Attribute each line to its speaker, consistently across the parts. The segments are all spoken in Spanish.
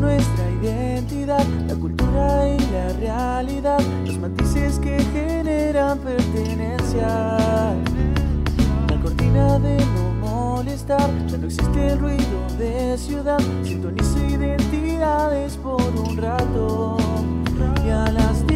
Speaker 1: nuestra identidad, la cultura y la realidad, los matices que generan pertenencia. La cortina de no molestar, ya no existe el ruido de ciudad, sintoniza identidades por un rato. Y a las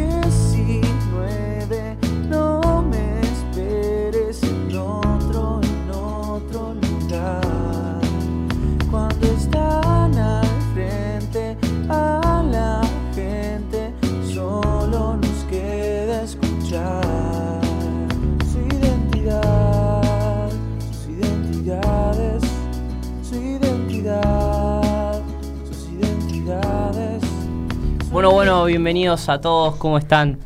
Speaker 2: Bueno, bueno, bienvenidos a todos, ¿cómo están?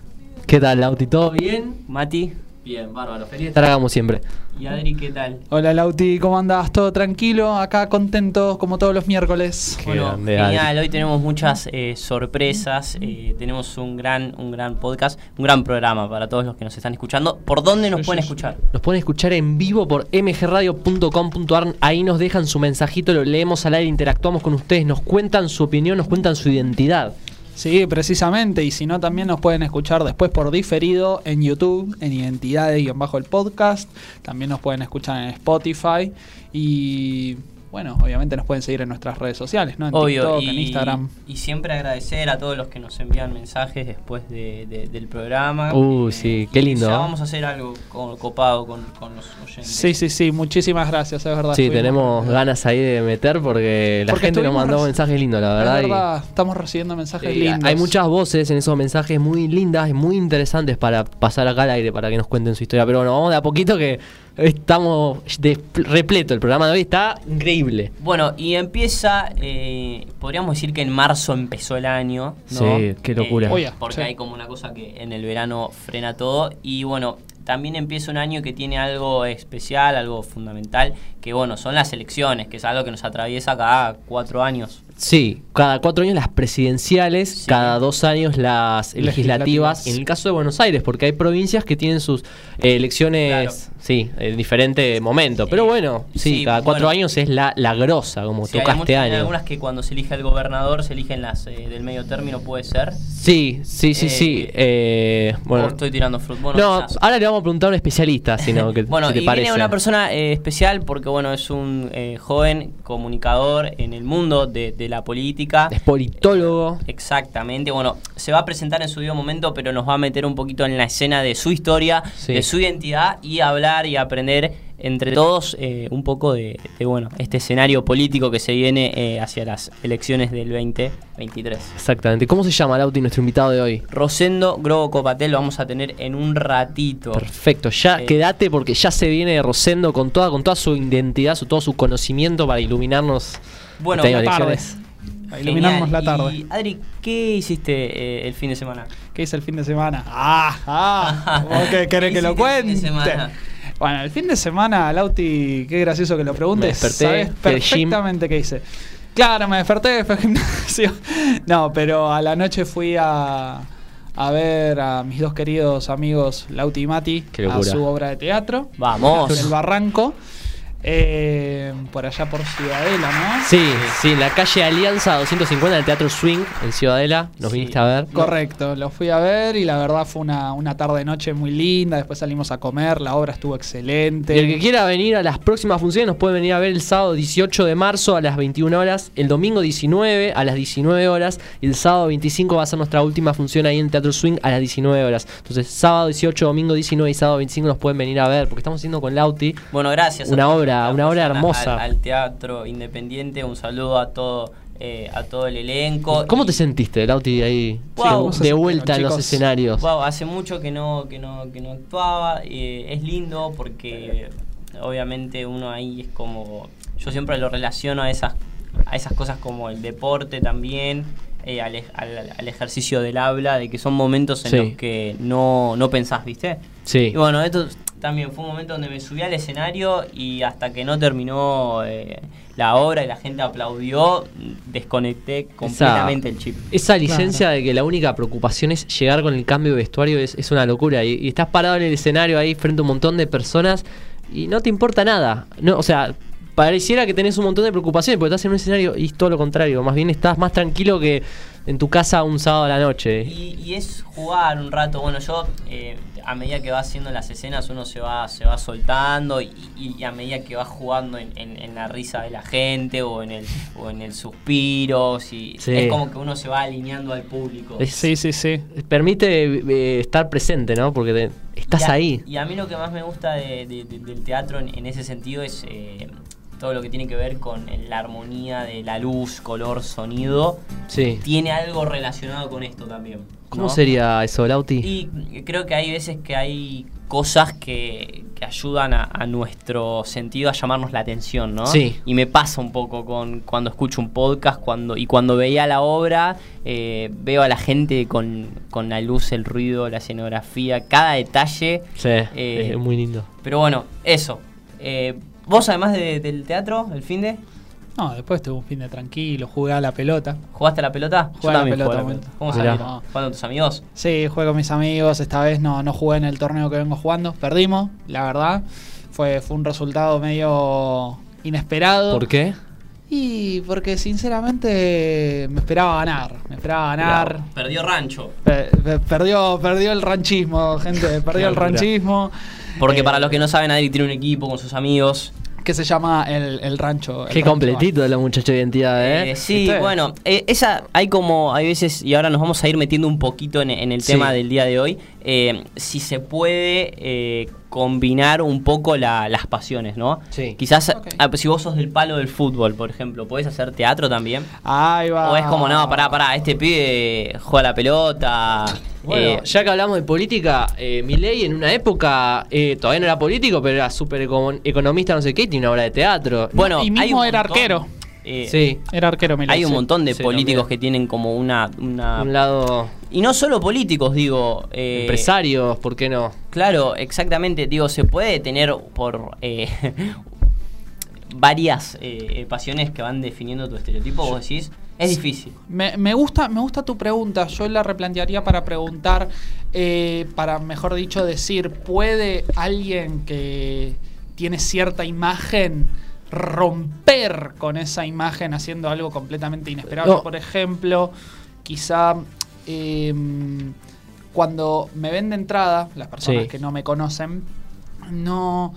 Speaker 3: ¿Qué tal, Lauti? ¿Todo bien?
Speaker 2: Mati
Speaker 3: Bien, bárbaro. Feliz de estar acá como siempre.
Speaker 2: y Adri, ¿qué tal?
Speaker 4: Hola Lauti, ¿cómo andás? ¿Todo tranquilo? Acá contento como todos los miércoles.
Speaker 3: Qué
Speaker 2: Bueno,
Speaker 3: grande,
Speaker 2: genial,
Speaker 3: Adri.
Speaker 2: hoy tenemos muchas eh, sorpresas, eh, tenemos un gran, un gran podcast, un gran programa para todos los que nos están escuchando. ¿Por dónde nos
Speaker 4: Sí,
Speaker 2: pueden
Speaker 4: sí, sí.
Speaker 2: escuchar?
Speaker 3: Nos pueden escuchar en vivo por mgradio.com.ar. Ahí nos dejan su mensajito, lo leemos al aire, interactuamos con ustedes, nos cuentan su opinión, nos cuentan su identidad.
Speaker 4: Sí, precisamente. Y si no, también nos pueden escuchar después por diferido en YouTube, en Identidades-el podcast. También nos pueden escuchar en Spotify. Y bueno, obviamente nos pueden seguir en nuestras redes sociales, ¿no? En
Speaker 2: Obvio,
Speaker 4: TikTok,
Speaker 2: y,
Speaker 4: en Instagram.
Speaker 2: y siempre agradecer a todos los que nos envían mensajes después de- de- del programa.
Speaker 3: Uh, sí, qué lindo.
Speaker 2: Ya vamos a hacer algo co- copado con, con los oyentes.
Speaker 4: Sí, sí, sí. Muchísimas gracias, es verdad.
Speaker 3: Sí,
Speaker 4: estuvimos-
Speaker 3: tenemos ganas ahí de meter porque la
Speaker 4: Porque
Speaker 3: gente nos mandó mensajes lindos, la
Speaker 4: Es
Speaker 3: verdad. y-
Speaker 4: estamos recibiendo mensajes lindos.
Speaker 3: Hay muchas voces en esos mensajes muy lindas y muy interesantes para pasar acá al aire, para que nos cuenten su historia. Pero bueno, vamos de a poquito que estamos de repleto. El programa de hoy está increíble.
Speaker 2: Bueno, y empieza, eh, podríamos decir que en marzo empezó el año. ¿no?
Speaker 3: Sí, qué locura.
Speaker 4: Oye,
Speaker 2: porque
Speaker 4: sí.
Speaker 2: hay como una cosa que en el verano frena todo. Y bueno, también empieza un año que tiene algo especial, algo fundamental, que bueno, son las elecciones, que es algo que nos atraviesa cada cuatro años.
Speaker 3: Sí, cada cuatro años las presidenciales,
Speaker 2: Sí.
Speaker 3: cada dos años las legislativas.
Speaker 4: Legislativas.
Speaker 3: En el caso de Buenos Aires, porque hay provincias que tienen sus eh, elecciones,
Speaker 2: Claro.
Speaker 3: sí, en diferente momento. Pero bueno, sí,
Speaker 2: sí,
Speaker 3: cada cuatro
Speaker 2: bueno.
Speaker 3: años es la, la grosa, como
Speaker 2: Sí, hay,
Speaker 3: toca este
Speaker 2: hay
Speaker 3: año.
Speaker 2: algunas que cuando se elige el gobernador se eligen las eh, del medio término, puede ser.
Speaker 3: Sí, sí, sí,
Speaker 2: Eh,
Speaker 3: sí. eh, bueno,
Speaker 2: estoy tirando. Bueno,
Speaker 3: no, ahora le vamos a preguntar a un especialista, si no, que,
Speaker 2: Bueno,
Speaker 3: si te
Speaker 2: y
Speaker 3: parece.
Speaker 2: viene una persona especial porque, bueno, es un eh, joven comunicador en el mundo de, de la política.
Speaker 3: Es politólogo.
Speaker 2: Exactamente, bueno, se va a presentar en su debido momento, pero nos va a meter un poquito en la escena de su historia,
Speaker 3: Sí.
Speaker 2: de su identidad y hablar y aprender entre todos eh, un poco de, de, bueno, este escenario político que se viene eh, hacia las elecciones del 2023.
Speaker 3: Exactamente. ¿Cómo se llama Lauti, nuestro invitado de hoy?
Speaker 2: Rosendo Grobo Copatel lo vamos a tener en un ratito.
Speaker 3: Perfecto, ya
Speaker 2: Eh,
Speaker 3: quédate porque ya se viene Rosendo con toda, con toda su identidad, su, todo su conocimiento para iluminarnos.
Speaker 2: Bueno,
Speaker 3: año de
Speaker 4: la tarde.
Speaker 3: elecciones.
Speaker 4: Para iluminarnos
Speaker 2: Genial.
Speaker 4: la tarde.
Speaker 2: Y Adri, ¿qué hiciste eh, el fin de semana?
Speaker 4: ¿Qué hice el fin de semana? Ah, ah, ¿vos qué querés
Speaker 2: ¿Qué
Speaker 4: que lo
Speaker 2: hiciste el fin
Speaker 4: cuente?
Speaker 2: de semana?
Speaker 4: Bueno, el fin de semana, Lauti, qué gracioso que lo preguntes.
Speaker 3: Me desperté,
Speaker 4: Sabes perfectamente qué hice. Claro, me desperté, fue al gimnasio. No, pero a la noche fui a, a ver a mis dos queridos amigos Lauti y Mati a su obra de teatro.
Speaker 2: Vamos.
Speaker 4: En el Barranco. Eh, por allá por Ciudadela, ¿no?
Speaker 3: Sí, sí, en la calle Alianza 250 del Teatro Swing en Ciudadela. Nos
Speaker 2: Sí.
Speaker 3: viniste a ver.
Speaker 4: Correcto, lo fui a ver y la verdad fue una, una tarde-noche muy linda. Después salimos a comer, la obra estuvo excelente.
Speaker 3: Y el que quiera venir a las próximas funciones nos puede venir a ver el sábado 18 de marzo a las 21 horas, el domingo 19 a las 19 horas y el sábado 25 va a ser nuestra última función ahí en Teatro Swing a las 19 horas. Entonces, sábado 18, domingo 19 y sábado 25 nos pueden venir a ver porque estamos haciendo con Lauti.
Speaker 2: Bueno, gracias.
Speaker 3: Una
Speaker 2: todos
Speaker 3: obra- una obra hermosa.
Speaker 2: Al, al teatro independiente, un saludo a todo, eh, a todo el elenco.
Speaker 3: ¿Cómo
Speaker 2: Y-
Speaker 3: te sentiste, Lauti, ahí
Speaker 2: Wow.
Speaker 3: de-
Speaker 4: ¿Cómo se
Speaker 3: de
Speaker 4: sintieron,
Speaker 3: vuelta en los escenarios?
Speaker 2: Wow, hace mucho que no, que no, que no actuaba. eh, es lindo porque obviamente uno ahí es como. Yo siempre lo relaciono a esas, a esas cosas como el deporte también. eh, al, al- al ejercicio del habla, de que son momentos en
Speaker 3: Sí.
Speaker 2: los que no, no pensás, ¿viste?
Speaker 3: Sí.
Speaker 2: Y bueno, esto también fue un momento donde me subí al escenario y hasta que no terminó eh, la obra y la gente aplaudió, desconecté completamente el chip.
Speaker 3: Esa licencia de que la única preocupación es llegar con el cambio de vestuario es, es una locura. Y, y estás parado en el escenario ahí frente a un montón de personas y no te importa nada. No, o sea, pareciera que tenés un montón de preocupaciones porque estás en un escenario y es todo lo contrario. Más bien estás más tranquilo que en tu casa un sábado a la noche.
Speaker 2: Y, y es jugar un rato. Bueno, yo eh, a medida que va haciendo las escenas uno se va, se va soltando y, y a medida que va jugando en, en- en la risa de la gente o en el, o en el suspiro, si,
Speaker 3: Sí.
Speaker 2: es como que uno se va alineando al público.
Speaker 4: Sí, sí, sí.
Speaker 3: Permite eh, estar presente, ¿no? Porque te- estás
Speaker 2: Y a-
Speaker 3: ahí.
Speaker 2: Y a mí lo que más me gusta de- de- de- del teatro en, en ese sentido es eh, todo lo que tiene que ver con la armonía de la luz, color, sonido.
Speaker 3: Sí.
Speaker 2: Tiene algo relacionado con esto también.
Speaker 3: ¿Cómo sería eso, Lauti?
Speaker 2: Y creo que hay veces que hay cosas que, que ayudan a, a nuestro sentido a llamarnos la atención, ¿no?
Speaker 3: Sí.
Speaker 2: Y me pasa un poco con cuando escucho un podcast cuando y cuando veía la obra, eh, veo a la gente con, con la luz, el ruido, la escenografía, cada detalle.
Speaker 3: Sí,
Speaker 2: Eh,
Speaker 3: es muy lindo.
Speaker 2: Pero bueno, eso. Eh, ¿Vos además de- del teatro, el fin de,
Speaker 4: No, después tuve un fin de tranquilo, jugué a la pelota.
Speaker 2: jugaste a la pelota?
Speaker 4: Jugué a la pelota,
Speaker 2: jugué
Speaker 4: bueno.
Speaker 2: ¿Cómo salieron? ¿Jugando con tus amigos?
Speaker 4: Sí, jugué con mis amigos. Esta vez no, no jugué en el torneo que vengo jugando. Perdimos, la verdad. Fue, fue un resultado medio inesperado.
Speaker 3: ¿Por qué?
Speaker 4: Y porque sinceramente me esperaba ganar. Me esperaba ganar.
Speaker 2: Perdió Rancho.
Speaker 4: Pe- pe- perdió, perdió el ranchismo, gente. Perdió el ranchismo.
Speaker 2: Porque
Speaker 4: Eh,
Speaker 2: para los que no saben, Adri tiene un equipo con sus amigos.
Speaker 4: Que se llama el, el rancho. el
Speaker 3: Qué
Speaker 4: rancho
Speaker 3: completito de la muchacha de identidad, ¿eh?
Speaker 2: Eh, sí,
Speaker 4: ¿Viste?
Speaker 2: bueno, eh, esa hay como, hay veces, y ahora nos vamos a ir metiendo un poquito en, en el
Speaker 3: Sí.
Speaker 2: tema del día de hoy, eh, si se puede eh, combinar un poco la- las pasiones, ¿no?
Speaker 3: Sí.
Speaker 2: Quizás, ah, si vos sos del palo del fútbol, por ejemplo, ¿podés hacer teatro también?
Speaker 4: Ahí va.
Speaker 2: O es como, no, pará, pará, este pibe juega la pelota.
Speaker 3: Bueno,
Speaker 2: eh,
Speaker 3: ya que hablamos de política, eh, Milei en una época eh, todavía no era político, pero era súper econo- economista, no sé qué, tiene una obra de teatro.
Speaker 2: bueno,
Speaker 4: y
Speaker 2: hay
Speaker 4: mismo
Speaker 2: un
Speaker 4: era
Speaker 2: montón,
Speaker 4: arquero.
Speaker 2: eh,
Speaker 3: sí,
Speaker 4: Era arquero, mira.
Speaker 2: Hay un montón de
Speaker 3: Sí,
Speaker 2: políticos que tienen como una... una
Speaker 3: un lado
Speaker 2: y no solo políticos, digo. eh,
Speaker 3: empresarios, ¿por qué no?
Speaker 2: Claro, exactamente. Digo, se puede tener por eh, varias eh, pasiones que van definiendo tu estereotipo, vos decís. Es difícil.
Speaker 4: Me, me gusta, me gusta tu pregunta. Yo la replantearía para preguntar, eh, para mejor dicho decir, ¿puede alguien que tiene cierta imagen romper con esa imagen haciendo algo completamente inesperado?
Speaker 3: No.
Speaker 4: Por ejemplo, quizá eh, cuando me ven de entrada, las personas
Speaker 3: Sí.
Speaker 4: que no me conocen, no,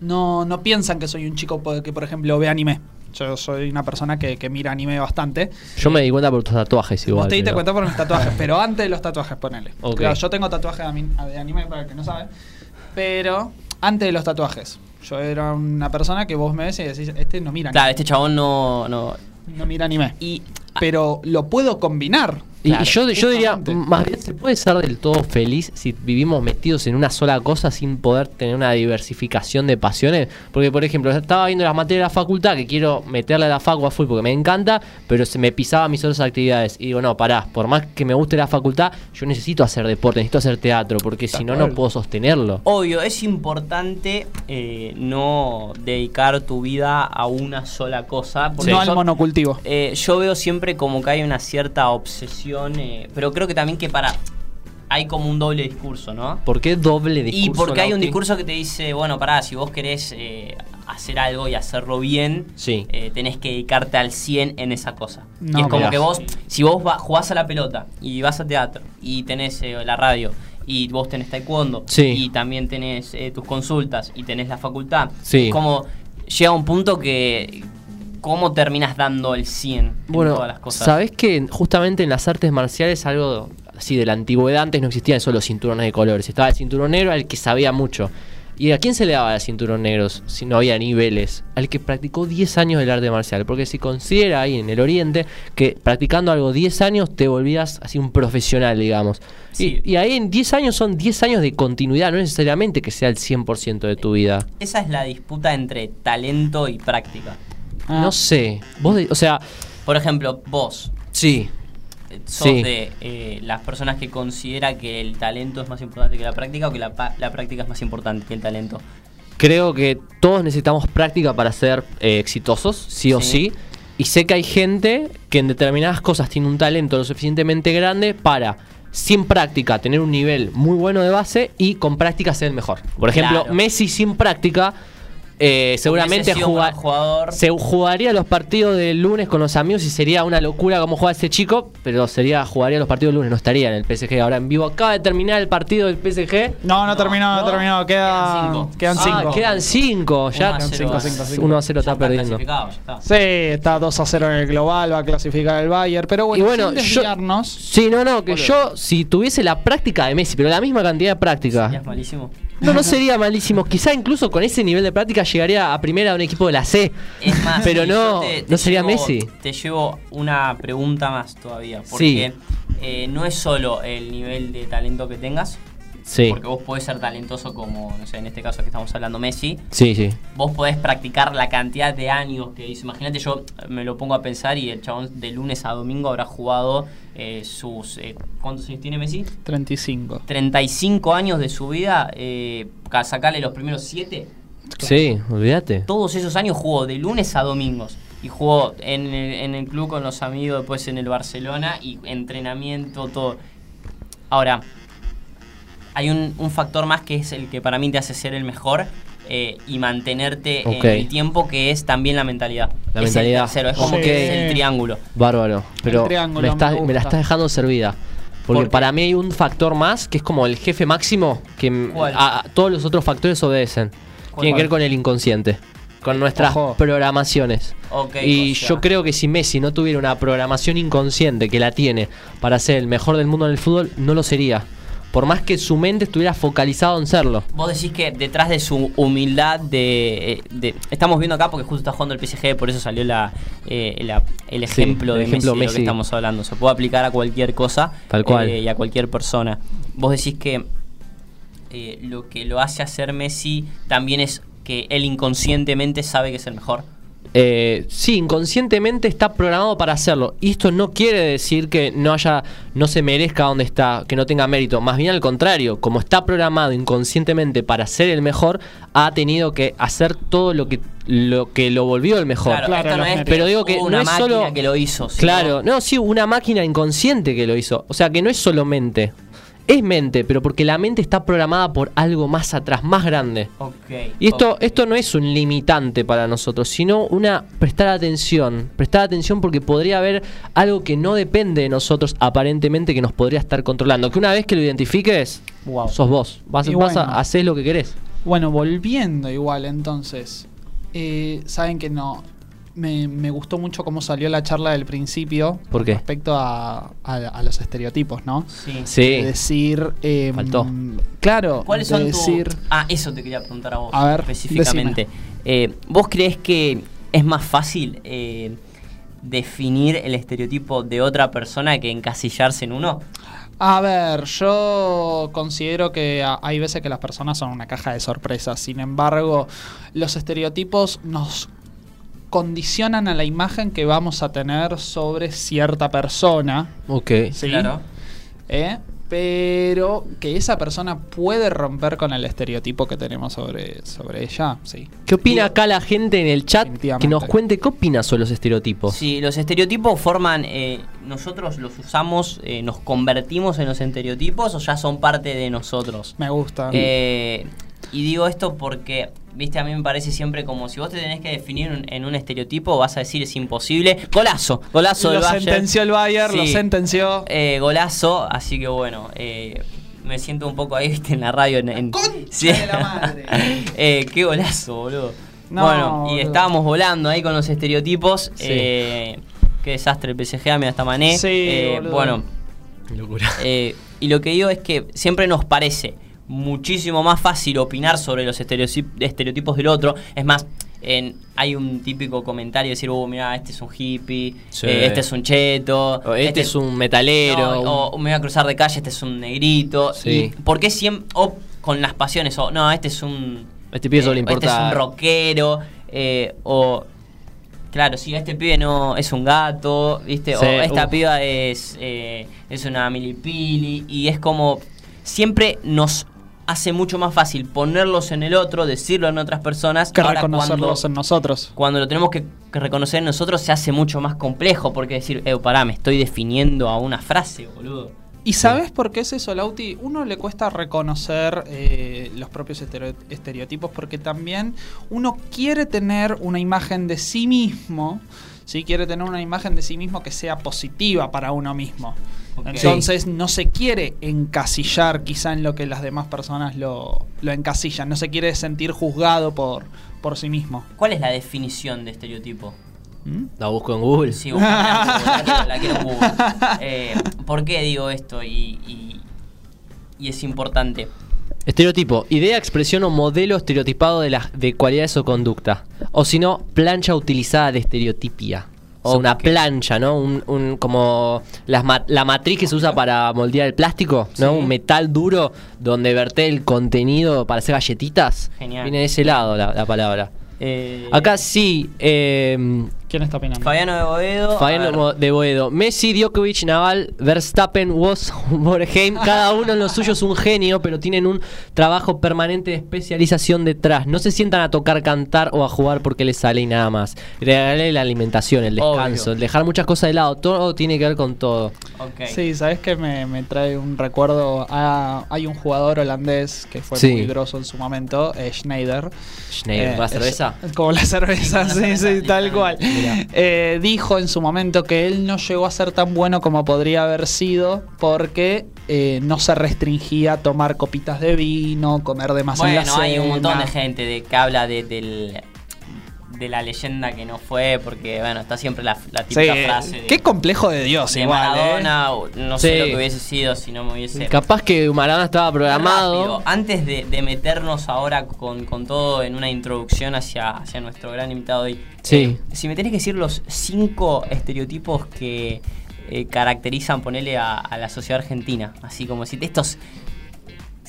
Speaker 4: no, no piensan que soy un chico que, por ejemplo, ve anime. Yo soy una persona que, que mira anime bastante.
Speaker 3: Yo me di cuenta por tus tatuajes igual.
Speaker 4: Vos te diste cuenta por mis tatuajes, pero antes de los tatuajes, ponele. Claro, yo tengo tatuajes de, anime para el que no sabe, pero antes de los tatuajes. Yo era una persona que vos me ves y decís, este no mira
Speaker 2: Claro,
Speaker 4: anime.
Speaker 2: este chabón no. no
Speaker 4: No mira anime.
Speaker 2: y
Speaker 4: Pero lo puedo combinar.
Speaker 3: Y, yo, yo diría, más bien se puede ser del todo feliz si vivimos metidos en una sola cosa sin poder tener una diversificación de pasiones. Porque, por ejemplo, estaba viendo las materias de la facultad que quiero meterle a la facu a full porque me encanta, pero se me pisaba mis otras actividades. Y digo, no, pará, por más que me guste la facultad, yo necesito hacer deporte, necesito hacer teatro, porque si no, no puedo sostenerlo.
Speaker 2: Obvio, es importante eh, no dedicar tu vida a una sola cosa. Porque
Speaker 4: no
Speaker 2: yo-
Speaker 4: al monocultivo.
Speaker 2: Eh, yo veo siempre como que hay una cierta obsesión, eh, pero creo que también que para... Hay como un doble discurso, ¿no?
Speaker 3: ¿Por qué doble discurso?
Speaker 2: Y porque hay un discurso que te dice, bueno, pará, si vos querés eh, hacer algo y hacerlo bien,
Speaker 3: Sí.
Speaker 2: eh, tenés que dedicarte al 100 en esa cosa.
Speaker 4: No,
Speaker 2: y es como
Speaker 3: mirá.
Speaker 2: que vos, si vos va- jugás a la pelota y vas a teatro y tenés eh, la radio y vos tenés taekwondo
Speaker 3: Sí.
Speaker 2: y también tenés eh, tus consultas y tenés la facultad,
Speaker 3: Sí.
Speaker 2: es como llega un punto que... ¿Cómo terminas dando el 100 en
Speaker 3: Bueno,
Speaker 2: todas las cosas?
Speaker 3: sabés que justamente en las artes marciales algo así de la antigüedad antes no existían solo cinturones de colores, estaba el cinturón negro al que sabía mucho. ¿Y a quién se le daba el cinturón negros si no había niveles? Al que practicó 10 años del arte marcial, porque se considera ahí en el oriente que practicando algo 10 años te volvías así un profesional, digamos.
Speaker 2: Sí.
Speaker 3: Y, y ahí en 10 años son 10 años de continuidad, no necesariamente que sea el 100% de tu vida.
Speaker 2: Esa es la disputa entre talento y práctica.
Speaker 4: Ah,
Speaker 3: No sé, vos, de- o sea,
Speaker 2: Por ejemplo, vos,
Speaker 3: sí,
Speaker 2: eh, sos
Speaker 3: Sí.
Speaker 2: de eh, las personas que considera que el talento es más importante que la práctica o que la, la práctica es más importante que el talento.
Speaker 3: Creo que todos necesitamos práctica para ser eh, exitosos, sí o
Speaker 2: Sí.
Speaker 3: sí. Y sé que hay gente que en determinadas cosas tiene un talento lo suficientemente grande para, sin práctica, tener un nivel muy bueno de base y con práctica ser el mejor. Por ejemplo,
Speaker 2: Claro.
Speaker 3: Messi sin práctica eh, seguramente juga-
Speaker 2: jugador.
Speaker 3: se jugaría los partidos del lunes con los amigos y sería una locura como juega ese chico, pero sería jugaría los partidos del lunes, no estaría en el PSG ahora en vivo. Acaba de terminar el partido del PSG.
Speaker 4: No, no, terminó, no,
Speaker 3: no.
Speaker 4: terminó. Queda,
Speaker 2: Quedan cinco.
Speaker 4: quedan
Speaker 3: Ah,
Speaker 4: cinco.
Speaker 3: quedan cinco, ya
Speaker 2: 1 a 0
Speaker 4: cinco,
Speaker 2: va-
Speaker 4: cinco,
Speaker 2: ya
Speaker 4: cinco.
Speaker 3: 1 a 0 está perdiendo.
Speaker 2: está.
Speaker 4: Sí, está 2 a 0 en el global, va a clasificar el Bayern. Pero bueno,
Speaker 3: Y bueno,
Speaker 4: sin
Speaker 3: yo-
Speaker 4: desviarnos,
Speaker 3: Sí, no, no, que yo si tuviese la práctica de Messi, pero la misma cantidad de práctica.
Speaker 2: Serías malísimo.
Speaker 3: No, no sería malísimo. Quizá incluso con ese nivel de práctica llegaría a primera de un equipo de la C.
Speaker 2: Es más,
Speaker 3: Pero no,
Speaker 2: yo te- te
Speaker 3: no sería
Speaker 2: llevo-
Speaker 3: Messi.
Speaker 2: Te llevo una pregunta más todavía.
Speaker 3: Sí.
Speaker 2: Porque eh, no es solo el nivel de talento que tengas.
Speaker 3: Sí,
Speaker 2: Porque vos podés ser talentoso como, no sé, en este caso que estamos hablando Messi.
Speaker 3: sí, sí.
Speaker 2: Vos podés practicar la cantidad de años que hizo. Imagínate, yo me lo pongo a pensar y el chabón de lunes a domingo habrá jugado eh, sus... eh, ¿Cuántos años tiene Messi?
Speaker 4: 35.
Speaker 2: 35 años de su vida. Eh, ca- sacarle los primeros 7.
Speaker 3: Sí, olvídate.
Speaker 2: Todos esos años jugó de lunes a domingos. Y jugó en el, en el club con los amigos, después en el Barcelona y entrenamiento, todo. Ahora, hay un, un factor más que es el que para mí te hace ser el mejor eh, y mantenerte en el tiempo, que es también la mentalidad.
Speaker 3: La
Speaker 2: Es
Speaker 3: mentalidad.
Speaker 2: El tercero, es como que es el triángulo.
Speaker 3: Bárbaro. Pero
Speaker 4: triángulo
Speaker 3: me, estás- me, la estás dejando servida. Porque para mí hay un factor más que es como el jefe máximo que a, a todos los otros factores obedecen. Tiene que ver con el inconsciente. Con nuestras
Speaker 4: Ojo.
Speaker 3: programaciones. Y
Speaker 2: o sea-
Speaker 3: yo creo que si Messi no tuviera una programación inconsciente que la tiene para ser el mejor del mundo en el fútbol, no lo sería. Por más que su mente estuviera focalizado en serlo.
Speaker 2: Vos decís que detrás de su humildad de, eh, de- Estamos viendo acá porque justo está jugando el PSG, por eso salió la, eh, la- el
Speaker 3: Sí,
Speaker 2: ejemplo
Speaker 3: el
Speaker 2: de
Speaker 3: ejemplo
Speaker 2: Messi, de lo que estamos hablando. Se puede aplicar a cualquier cosa
Speaker 3: Tal cual.
Speaker 2: eh, y a cualquier persona. Vos decís que eh, lo que lo hace hacer Messi también es que él inconscientemente sabe que es el mejor.
Speaker 3: Eh, sí, inconscientemente está programado para hacerlo. Y esto no quiere decir que no haya, no se merezca donde está, que no tenga mérito. Más bien al contrario, como está programado inconscientemente para ser el mejor, ha tenido que hacer todo lo que lo que lo volvió el mejor.
Speaker 2: Claro,
Speaker 4: Claro,
Speaker 2: no es
Speaker 3: Pero digo que
Speaker 2: hubo
Speaker 3: no
Speaker 2: una
Speaker 3: es
Speaker 2: máquina
Speaker 3: solo-
Speaker 2: que lo hizo. sino-
Speaker 3: Claro, no, sí, una máquina inconsciente que lo hizo. O sea, que no es solo mente. Es mente, pero porque la mente está programada por algo más atrás, más grande.
Speaker 2: Ok,
Speaker 3: Y esto, esto no es un limitante para nosotros, sino una prestar atención. Prestar atención porque podría haber algo que no depende de nosotros aparentemente que nos podría estar controlando. Que una vez que lo identifiques,
Speaker 4: Wow.
Speaker 3: sos vos. Vas, vas
Speaker 4: bueno.
Speaker 3: a hacer lo que querés.
Speaker 4: Bueno, volviendo igual entonces. eh, Saben que no. Me, me gustó mucho cómo salió la charla del principio.
Speaker 3: ¿Por qué?
Speaker 4: Respecto a, a- a los estereotipos, ¿no?
Speaker 2: Sí.
Speaker 3: Sí.
Speaker 4: De decir. eh,
Speaker 3: Faltó.
Speaker 4: Claro.
Speaker 2: ¿Cuáles
Speaker 4: de
Speaker 2: son tu-
Speaker 4: decir.
Speaker 2: Ah, eso te quería preguntar a vos
Speaker 4: A ver,
Speaker 2: específicamente. Eh, ¿Vos crees que es más fácil eh, definir el estereotipo de otra persona que encasillarse en uno?
Speaker 4: A ver, yo considero que hay veces que las personas son una caja de sorpresas. Sin embargo, los estereotipos nos condicionan a la imagen que vamos a tener sobre cierta persona.
Speaker 3: Ok.
Speaker 4: ¿sí?
Speaker 2: Claro.
Speaker 4: ¿Eh? Pero que esa persona puede romper con el estereotipo que tenemos sobre, sobre ella, sí.
Speaker 3: ¿Qué opina acá la gente en el chat? Que nos cuente qué opina sobre los estereotipos.
Speaker 2: Sí, los estereotipos forman, eh, nosotros los usamos, eh, nos convertimos en los estereotipos o ya son parte de nosotros.
Speaker 4: Me gusta.
Speaker 2: Eh, y digo esto porque, viste, a mí me parece siempre como si vos te tenés que definir en, en un estereotipo, vas a decir es imposible. Golazo, golazo
Speaker 4: lo
Speaker 2: del Bayern.
Speaker 4: sentenció el Bayern, lo
Speaker 2: Sí.
Speaker 4: sentenció.
Speaker 2: Eh, golazo, así que bueno, eh, me siento un poco ahí, viste, en la radio. En, en-
Speaker 4: concha de la madre!
Speaker 2: Eh, qué golazo, boludo.
Speaker 4: No,
Speaker 2: bueno, y
Speaker 4: boludo.
Speaker 2: estábamos volando ahí con los estereotipos.
Speaker 3: Sí.
Speaker 2: Eh, qué desastre el PSG, mira hasta Mané.
Speaker 4: Sí,
Speaker 2: Eh, bueno,
Speaker 3: Locura.
Speaker 2: eh, y lo que digo es que siempre nos parece muchísimo más fácil opinar sobre los estereotipos del otro. Es más, en- hay un típico comentario de decir, oh, mira, este es un hippie,
Speaker 3: Sí.
Speaker 2: eh, este es un cheto,
Speaker 3: O este es un metalero.
Speaker 2: no, o me voy a cruzar de calle, este es un negrito.
Speaker 3: Sí.
Speaker 2: Y ¿Por qué siempre, o con las pasiones, o no, este es un...
Speaker 3: Este pibe le
Speaker 2: eh, Este es
Speaker 3: importa-
Speaker 2: un rockero, eh, o... Claro, sí, este pibe no es un gato, ¿viste?
Speaker 3: Sí,
Speaker 2: o esta
Speaker 3: uf.
Speaker 2: piba es, eh, es una milipili. Y es como. Siempre nos hace mucho más fácil ponerlos en el otro, decirlo en otras personas.
Speaker 4: que
Speaker 2: Ahora,
Speaker 4: reconocerlos
Speaker 2: cuando,
Speaker 4: en nosotros.
Speaker 2: cuando lo tenemos que, que reconocer en nosotros, se hace mucho más complejo. Porque decir, eh, pará, me estoy definiendo a una frase, boludo.
Speaker 4: ¿Y sabes por qué es eso, Lauti? Uno le cuesta reconocer eh, los propios estereo- estereotipos porque también uno quiere tener una imagen de sí mismo, ¿sí? quiere tener una imagen de sí mismo que sea positiva para uno mismo. Entonces no se quiere encasillar quizá en lo que las demás personas lo, lo encasillan, no se quiere sentir juzgado por, por sí mismo.
Speaker 2: ¿Cuál es la definición de estereotipo?
Speaker 4: ¿Mm?
Speaker 3: La busco en Google.
Speaker 2: Sí, Google, la quiero, la quiero en Google. Eh, ¿Por qué digo esto? Y, y- y es importante.
Speaker 3: Estereotipo, idea, expresión o modelo estereotipado de, las de cualidades o conducta. O si no, plancha utilizada de estereotipia. O una plancha, ¿no? Un, un- como las ma- la matriz que se usa para moldear el plástico, ¿no?
Speaker 2: Sí.
Speaker 3: Un metal duro donde verte el contenido para hacer galletitas.
Speaker 2: Genial.
Speaker 3: Viene de ese lado la, la palabra.
Speaker 2: Eh,
Speaker 3: Acá sí, eh,
Speaker 4: ¿Quién está opinando?
Speaker 2: Fabiano de Boedo.
Speaker 3: Fabiano de Boedo. Messi, Djokovic, Naval, Verstappen, Woz, Borheim. Cada uno en lo suyo es un genio, pero tienen un trabajo permanente de especialización detrás. No se sientan a tocar, cantar o a jugar porque les sale y nada más. Regalarle la alimentación, el descanso,
Speaker 2: Obvio.
Speaker 3: el dejar muchas cosas de lado. Todo tiene que ver con todo.
Speaker 2: ok.
Speaker 4: Sí, ¿sabes qué? Me, me trae un recuerdo. a- hay un jugador holandés que fue
Speaker 3: Sí.
Speaker 4: muy grosso en su momento, eh, Schneider.
Speaker 3: Schneider,
Speaker 4: Eh,
Speaker 3: ¿la
Speaker 4: es-
Speaker 3: cerveza?
Speaker 4: como la cerveza, sí, sí, tal cual. Eh, dijo en su momento que él no llegó a ser tan bueno como podría haber sido porque eh, no se restringía a tomar copitas de vino, comer de más en la
Speaker 2: Bueno, hay un montón de gente de, que habla de, del- de la leyenda que no fue, porque bueno, está siempre la, la
Speaker 4: Sí,
Speaker 2: típica frase de,
Speaker 4: qué complejo de Dios,
Speaker 2: de
Speaker 4: igual. ¿eh?
Speaker 2: Maradona, no sé lo que hubiese sido si no me hubiese...
Speaker 3: Capaz que Maradona estaba programado.
Speaker 2: Rápido, antes de, de meternos ahora con, con todo en una introducción hacia, hacia nuestro gran invitado hoy,
Speaker 3: Sí.
Speaker 2: eh, si me tenés que decir los cinco estereotipos que eh, caracterizan, ponele a, a la sociedad argentina, así como si estos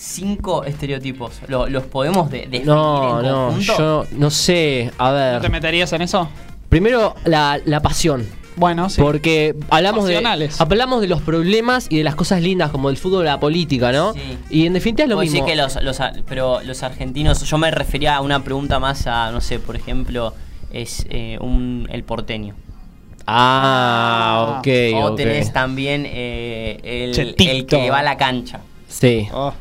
Speaker 2: cinco estereotipos, ¿lo- ¿los podemos de, definir
Speaker 3: No,
Speaker 2: en
Speaker 3: no,
Speaker 2: conjunto?
Speaker 3: yo no sé. A
Speaker 4: ¿No te
Speaker 3: ver.
Speaker 4: meterías en eso?
Speaker 3: Primero, la, la pasión.
Speaker 4: Bueno, sí.
Speaker 3: Porque hablamos de,
Speaker 4: Pasionales.
Speaker 3: hablamos de los problemas y de las cosas lindas como el fútbol la política, ¿no?
Speaker 2: Sí.
Speaker 3: Y en definitiva es lo mismo.
Speaker 2: que los, los ar- pero los argentinos, yo me refería a una pregunta más a, no sé, por ejemplo, es eh, un, el porteño.
Speaker 3: Ah, ok,
Speaker 2: o
Speaker 3: ok.
Speaker 2: tenés también eh, el, el que va a la cancha.
Speaker 3: Sí.
Speaker 4: Oh.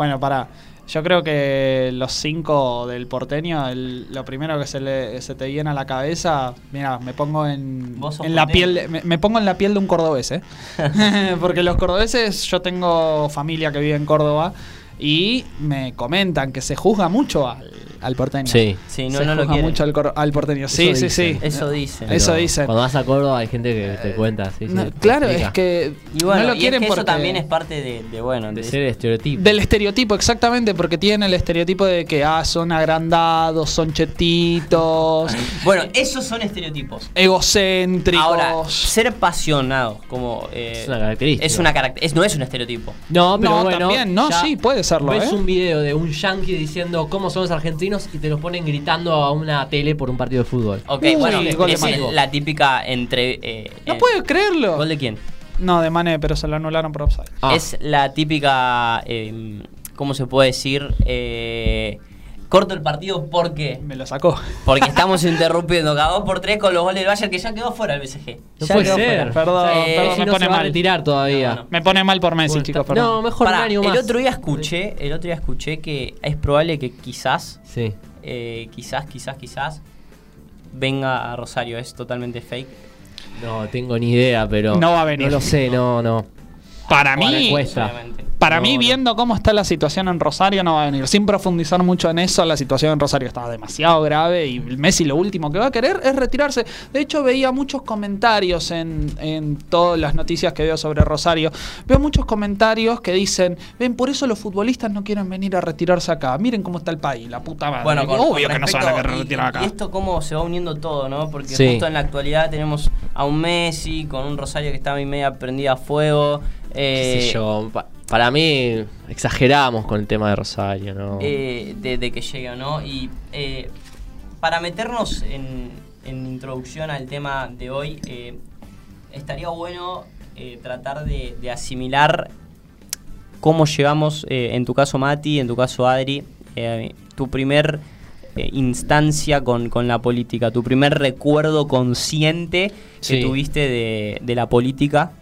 Speaker 4: Bueno, para. Yo creo que los cinco del porteño, el- lo primero que se, le, se te viene a la cabeza, mira, me pongo en, la piel, de- me, me pongo en la piel de un cordobés, ¿eh? Porque los cordobeses, yo tengo familia que vive en Córdoba y me comentan que se juzga mucho al, al porteño.
Speaker 3: Sí.
Speaker 2: Sí, no,
Speaker 4: se
Speaker 2: no lo quieren.
Speaker 4: mucho al, cor- al porteño. Sí,
Speaker 3: Eso
Speaker 4: sí, sí.
Speaker 2: Eso dicen.
Speaker 4: Eso
Speaker 3: Pero
Speaker 4: dicen.
Speaker 3: Cuando vas a Córdoba hay gente que te cuenta. Sí, sí,
Speaker 4: No, claro, es que
Speaker 2: Y bueno,
Speaker 4: no lo
Speaker 2: y es
Speaker 4: quieren
Speaker 2: que eso
Speaker 4: porque...
Speaker 2: también es parte de, de, bueno,
Speaker 3: De
Speaker 2: de-
Speaker 3: ser estereotipo.
Speaker 4: Del estereotipo, exactamente, porque tienen el estereotipo de que ah, son agrandados, son chetitos,
Speaker 2: Bueno, esos son estereotipos.
Speaker 4: egocéntricos.
Speaker 2: Ahora, ser apasionado como eh,
Speaker 3: Es una característica.
Speaker 2: es una carac- es- no es un estereotipo.
Speaker 3: No, pero
Speaker 4: No,
Speaker 3: bueno.
Speaker 4: también, no, sí, puede serlo,
Speaker 3: Ves
Speaker 4: ¿eh?
Speaker 3: un video de un yankee diciendo cómo son los argentinos y te los ponen gritando a una tele por un partido de fútbol.
Speaker 2: Ok,
Speaker 4: Uy,
Speaker 2: bueno,
Speaker 4: gol de
Speaker 2: es
Speaker 4: Mane.
Speaker 2: la típica entre eh,
Speaker 4: No
Speaker 2: eh,
Speaker 4: puedo creerlo.
Speaker 2: ¿Gol de quién?
Speaker 4: No, de Mané, pero se lo anularon por offside.
Speaker 3: Ah.
Speaker 2: Es la típica, eh, ¿cómo se puede decir? Eh, corto el partido porque
Speaker 4: Me lo sacó.
Speaker 2: porque estamos interrumpiendo cada dos por tres con los goles del Bayern que ya quedó fuera el BCG.
Speaker 3: No
Speaker 2: Ya
Speaker 3: puede
Speaker 2: quedó
Speaker 3: ser.
Speaker 2: fuera.
Speaker 4: Perdón,
Speaker 2: Eh,
Speaker 4: me
Speaker 3: no
Speaker 4: pone mal.
Speaker 3: retirar todavía.
Speaker 2: No, no.
Speaker 4: Me pone mal por Messi, chicos, perdón.
Speaker 3: No, mejor
Speaker 2: Pará,
Speaker 3: un
Speaker 2: el otro día escuché, el otro día escuché que es probable que quizás,
Speaker 3: Sí.
Speaker 2: eh, quizás, quizás, quizás venga a Rosario. Es totalmente fake.
Speaker 3: No tengo ni idea, pero.
Speaker 4: No va a venir.
Speaker 3: No lo sé, no, no.
Speaker 4: Para mí,
Speaker 3: cuesta.
Speaker 4: Para
Speaker 3: No,
Speaker 4: mí,
Speaker 3: no.
Speaker 4: viendo cómo está la situación en Rosario, no va a venir. Sin profundizar mucho en eso, la situación en Rosario está demasiado grave y Messi lo último que va a querer es retirarse. De hecho, veía muchos comentarios en, en todas las noticias que veo sobre Rosario. Veo muchos comentarios que dicen, ven, por eso los futbolistas no quieren venir a retirarse acá. Miren cómo está el país, la puta madre.
Speaker 2: Bueno, con-
Speaker 4: Obvio
Speaker 2: con
Speaker 4: que no se van a querer retirar acá.
Speaker 2: Y esto cómo se va uniendo todo, ¿no? Porque
Speaker 3: Sí.
Speaker 2: justo en la actualidad tenemos a un Messi con un Rosario que está y media prendida a fuego.
Speaker 3: ¿Qué
Speaker 2: eh,
Speaker 3: sé yo? Pa- para mí, exageramos con el tema de Rosario, ¿no?
Speaker 2: eh, de, de que llegue o no. Y eh, para meternos en, en introducción al tema de hoy, eh, estaría bueno eh, tratar de, de asimilar cómo llegamos, eh, en tu caso Mati, en tu caso Adri, eh, tu primer instancia con, con la política, tu primer recuerdo consciente que tuviste de, de la política.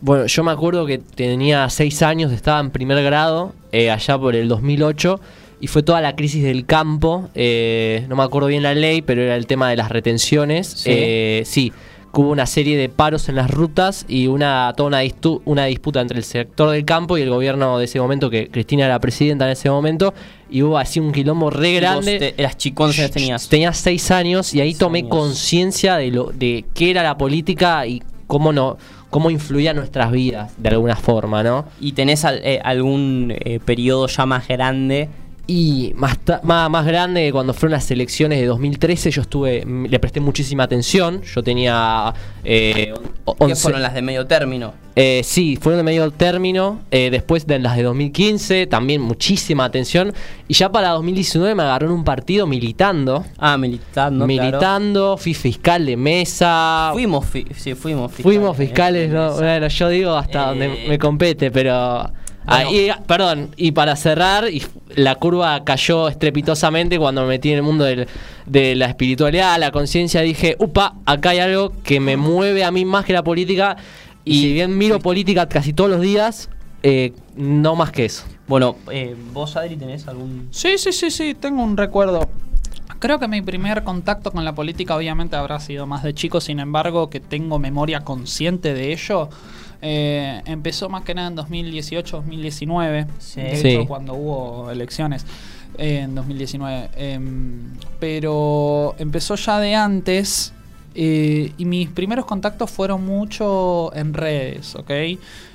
Speaker 3: Bueno, yo me acuerdo que tenía seis años, estaba en primer grado, eh, allá por el 2008, y fue toda la crisis del campo. eh, no me acuerdo bien la ley, pero era el tema de las retenciones.
Speaker 2: Sí.
Speaker 3: Eh, sí, hubo una serie de paros en las rutas y una toda una, disputa entre el sector del campo y el gobierno de ese momento, que Cristina era presidenta en ese momento, y hubo así un quilombo re grande.
Speaker 2: te- eras chico, ¿cuántos años tenías?
Speaker 3: Tenía seis años y ahí tomé conciencia de lo de qué era la política y cómo no cómo influía nuestras vidas de alguna forma, ¿no?
Speaker 2: ¿Y tenés al- eh, algún eh, periodo ya más grande?
Speaker 3: Y más, más, más grande, cuando fueron las elecciones de 2013, yo estuve, le presté muchísima atención. Yo tenía eh,
Speaker 2: ¿Qué
Speaker 3: 11
Speaker 2: fueron las de medio término?
Speaker 3: Eh, sí, fueron de medio término. eh, después de las de 2015, también muchísima atención. Y ya para 2019 me agarró en un partido militando.
Speaker 2: Ah, militando. claro.
Speaker 3: militando, fui fiscal de mesa.
Speaker 2: Fuimos, fi- sí, fuimos fiscales.
Speaker 3: Fuimos fiscales, ¿no? Bueno, yo digo hasta
Speaker 2: Eh,
Speaker 3: donde me compete, pero. Ah,
Speaker 2: bueno.
Speaker 3: y, perdón, y para cerrar, y la curva cayó estrepitosamente cuando me metí en el mundo del- de la espiritualidad, la conciencia, dije, upa, acá hay algo que me mueve a mí más que la política. Y, si bien miro política casi todos los días, eh, no más que eso.
Speaker 2: Bueno, eh, vos, Adri, tenés algún.
Speaker 4: Sí, sí, sí, sí, tengo un recuerdo. Creo que mi primer contacto con la política obviamente habrá sido más de chico, sin embargo, que tengo memoria consciente de ello. Eh, empezó más que nada en 2018-2019,
Speaker 2: Sí.
Speaker 4: de
Speaker 3: Sí.
Speaker 4: hecho cuando hubo elecciones eh, en 2019. em, pero empezó ya de antes eh, y mis primeros contactos fueron mucho en redes, ¿ok?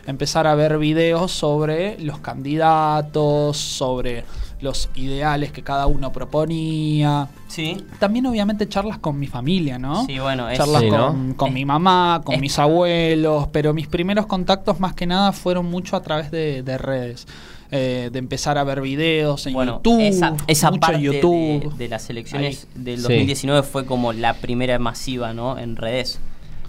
Speaker 4: Empezar a ver videos sobre los candidatos, sobre los ideales que cada uno proponía.
Speaker 2: Sí.
Speaker 4: También obviamente charlas con mi familia, ¿no?
Speaker 2: Sí, bueno, es-
Speaker 4: charlas
Speaker 3: Sí, ¿no?
Speaker 4: con,
Speaker 2: Es-
Speaker 4: mi mamá, con
Speaker 2: es-
Speaker 4: mis abuelos, pero mis primeros contactos más que nada fueron mucho a través de, de redes. eh, de empezar a ver videos en
Speaker 2: Bueno,
Speaker 4: YouTube,
Speaker 2: esa, esa
Speaker 4: mucho
Speaker 2: parte de-
Speaker 4: YouTube.
Speaker 2: De, las elecciones del
Speaker 3: Sí.
Speaker 2: 2019 fue como la primera masiva, ¿no? En redes.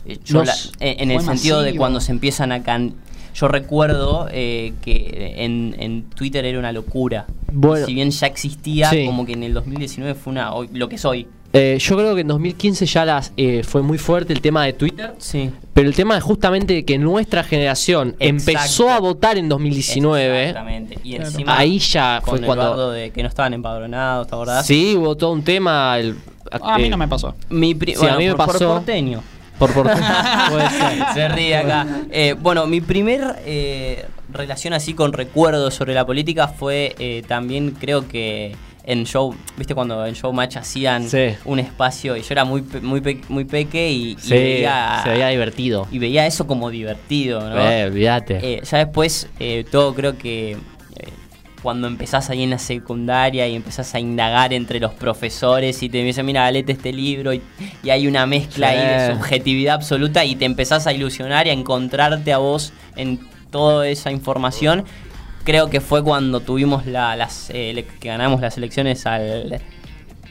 Speaker 2: Eh, yo
Speaker 3: Nos-
Speaker 2: la- eh, en el sentido de cuando se empiezan a can yo recuerdo eh, que en, en Twitter era una locura.
Speaker 3: Bueno.
Speaker 2: si bien ya existía,
Speaker 3: Sí.
Speaker 2: como que en el 2019 fue una hoy- lo que soy.
Speaker 3: Eh, yo creo que en 2015 ya las, eh, fue muy fuerte el tema de Twitter.
Speaker 2: Sí.
Speaker 3: Pero el tema es justamente que nuestra generación
Speaker 2: Exacto.
Speaker 3: empezó a votar en 2019.
Speaker 2: Exactamente. Y
Speaker 4: Claro.
Speaker 2: encima
Speaker 3: Ahí ya
Speaker 2: con
Speaker 3: fue
Speaker 2: el
Speaker 3: cuando.
Speaker 2: de que no estaban empadronados, ¿te acordás?
Speaker 3: Sí, hubo todo un tema. el-
Speaker 4: a mí
Speaker 3: eh,
Speaker 4: no me pasó.
Speaker 2: Mi
Speaker 3: Sí,
Speaker 2: bueno,
Speaker 3: a mí me
Speaker 2: por- por
Speaker 3: pasó.
Speaker 2: porteño.
Speaker 3: Por por puede ser.
Speaker 2: Se ríe acá. Eh, bueno, mi primer eh, relación así con recuerdos sobre la política fue eh, también creo que en show, viste cuando en Showmatch hacían
Speaker 3: Sí.
Speaker 2: un espacio y yo era muy muy pe- muy peque y, y
Speaker 3: Sí,
Speaker 2: veía
Speaker 3: se veía divertido.
Speaker 2: y veía eso como divertido, ¿no?
Speaker 3: Eh, olvídate.
Speaker 2: Eh, ya después eh, todo creo que cuando empezás ahí en la secundaria y empezás a indagar entre los profesores y te dicen, mira, léete este libro y, y hay una mezcla ahí de subjetividad absoluta y te empezás a ilusionar y a encontrarte a vos en toda esa información. Creo que fue cuando tuvimos la- las eh, que ganamos las elecciones al,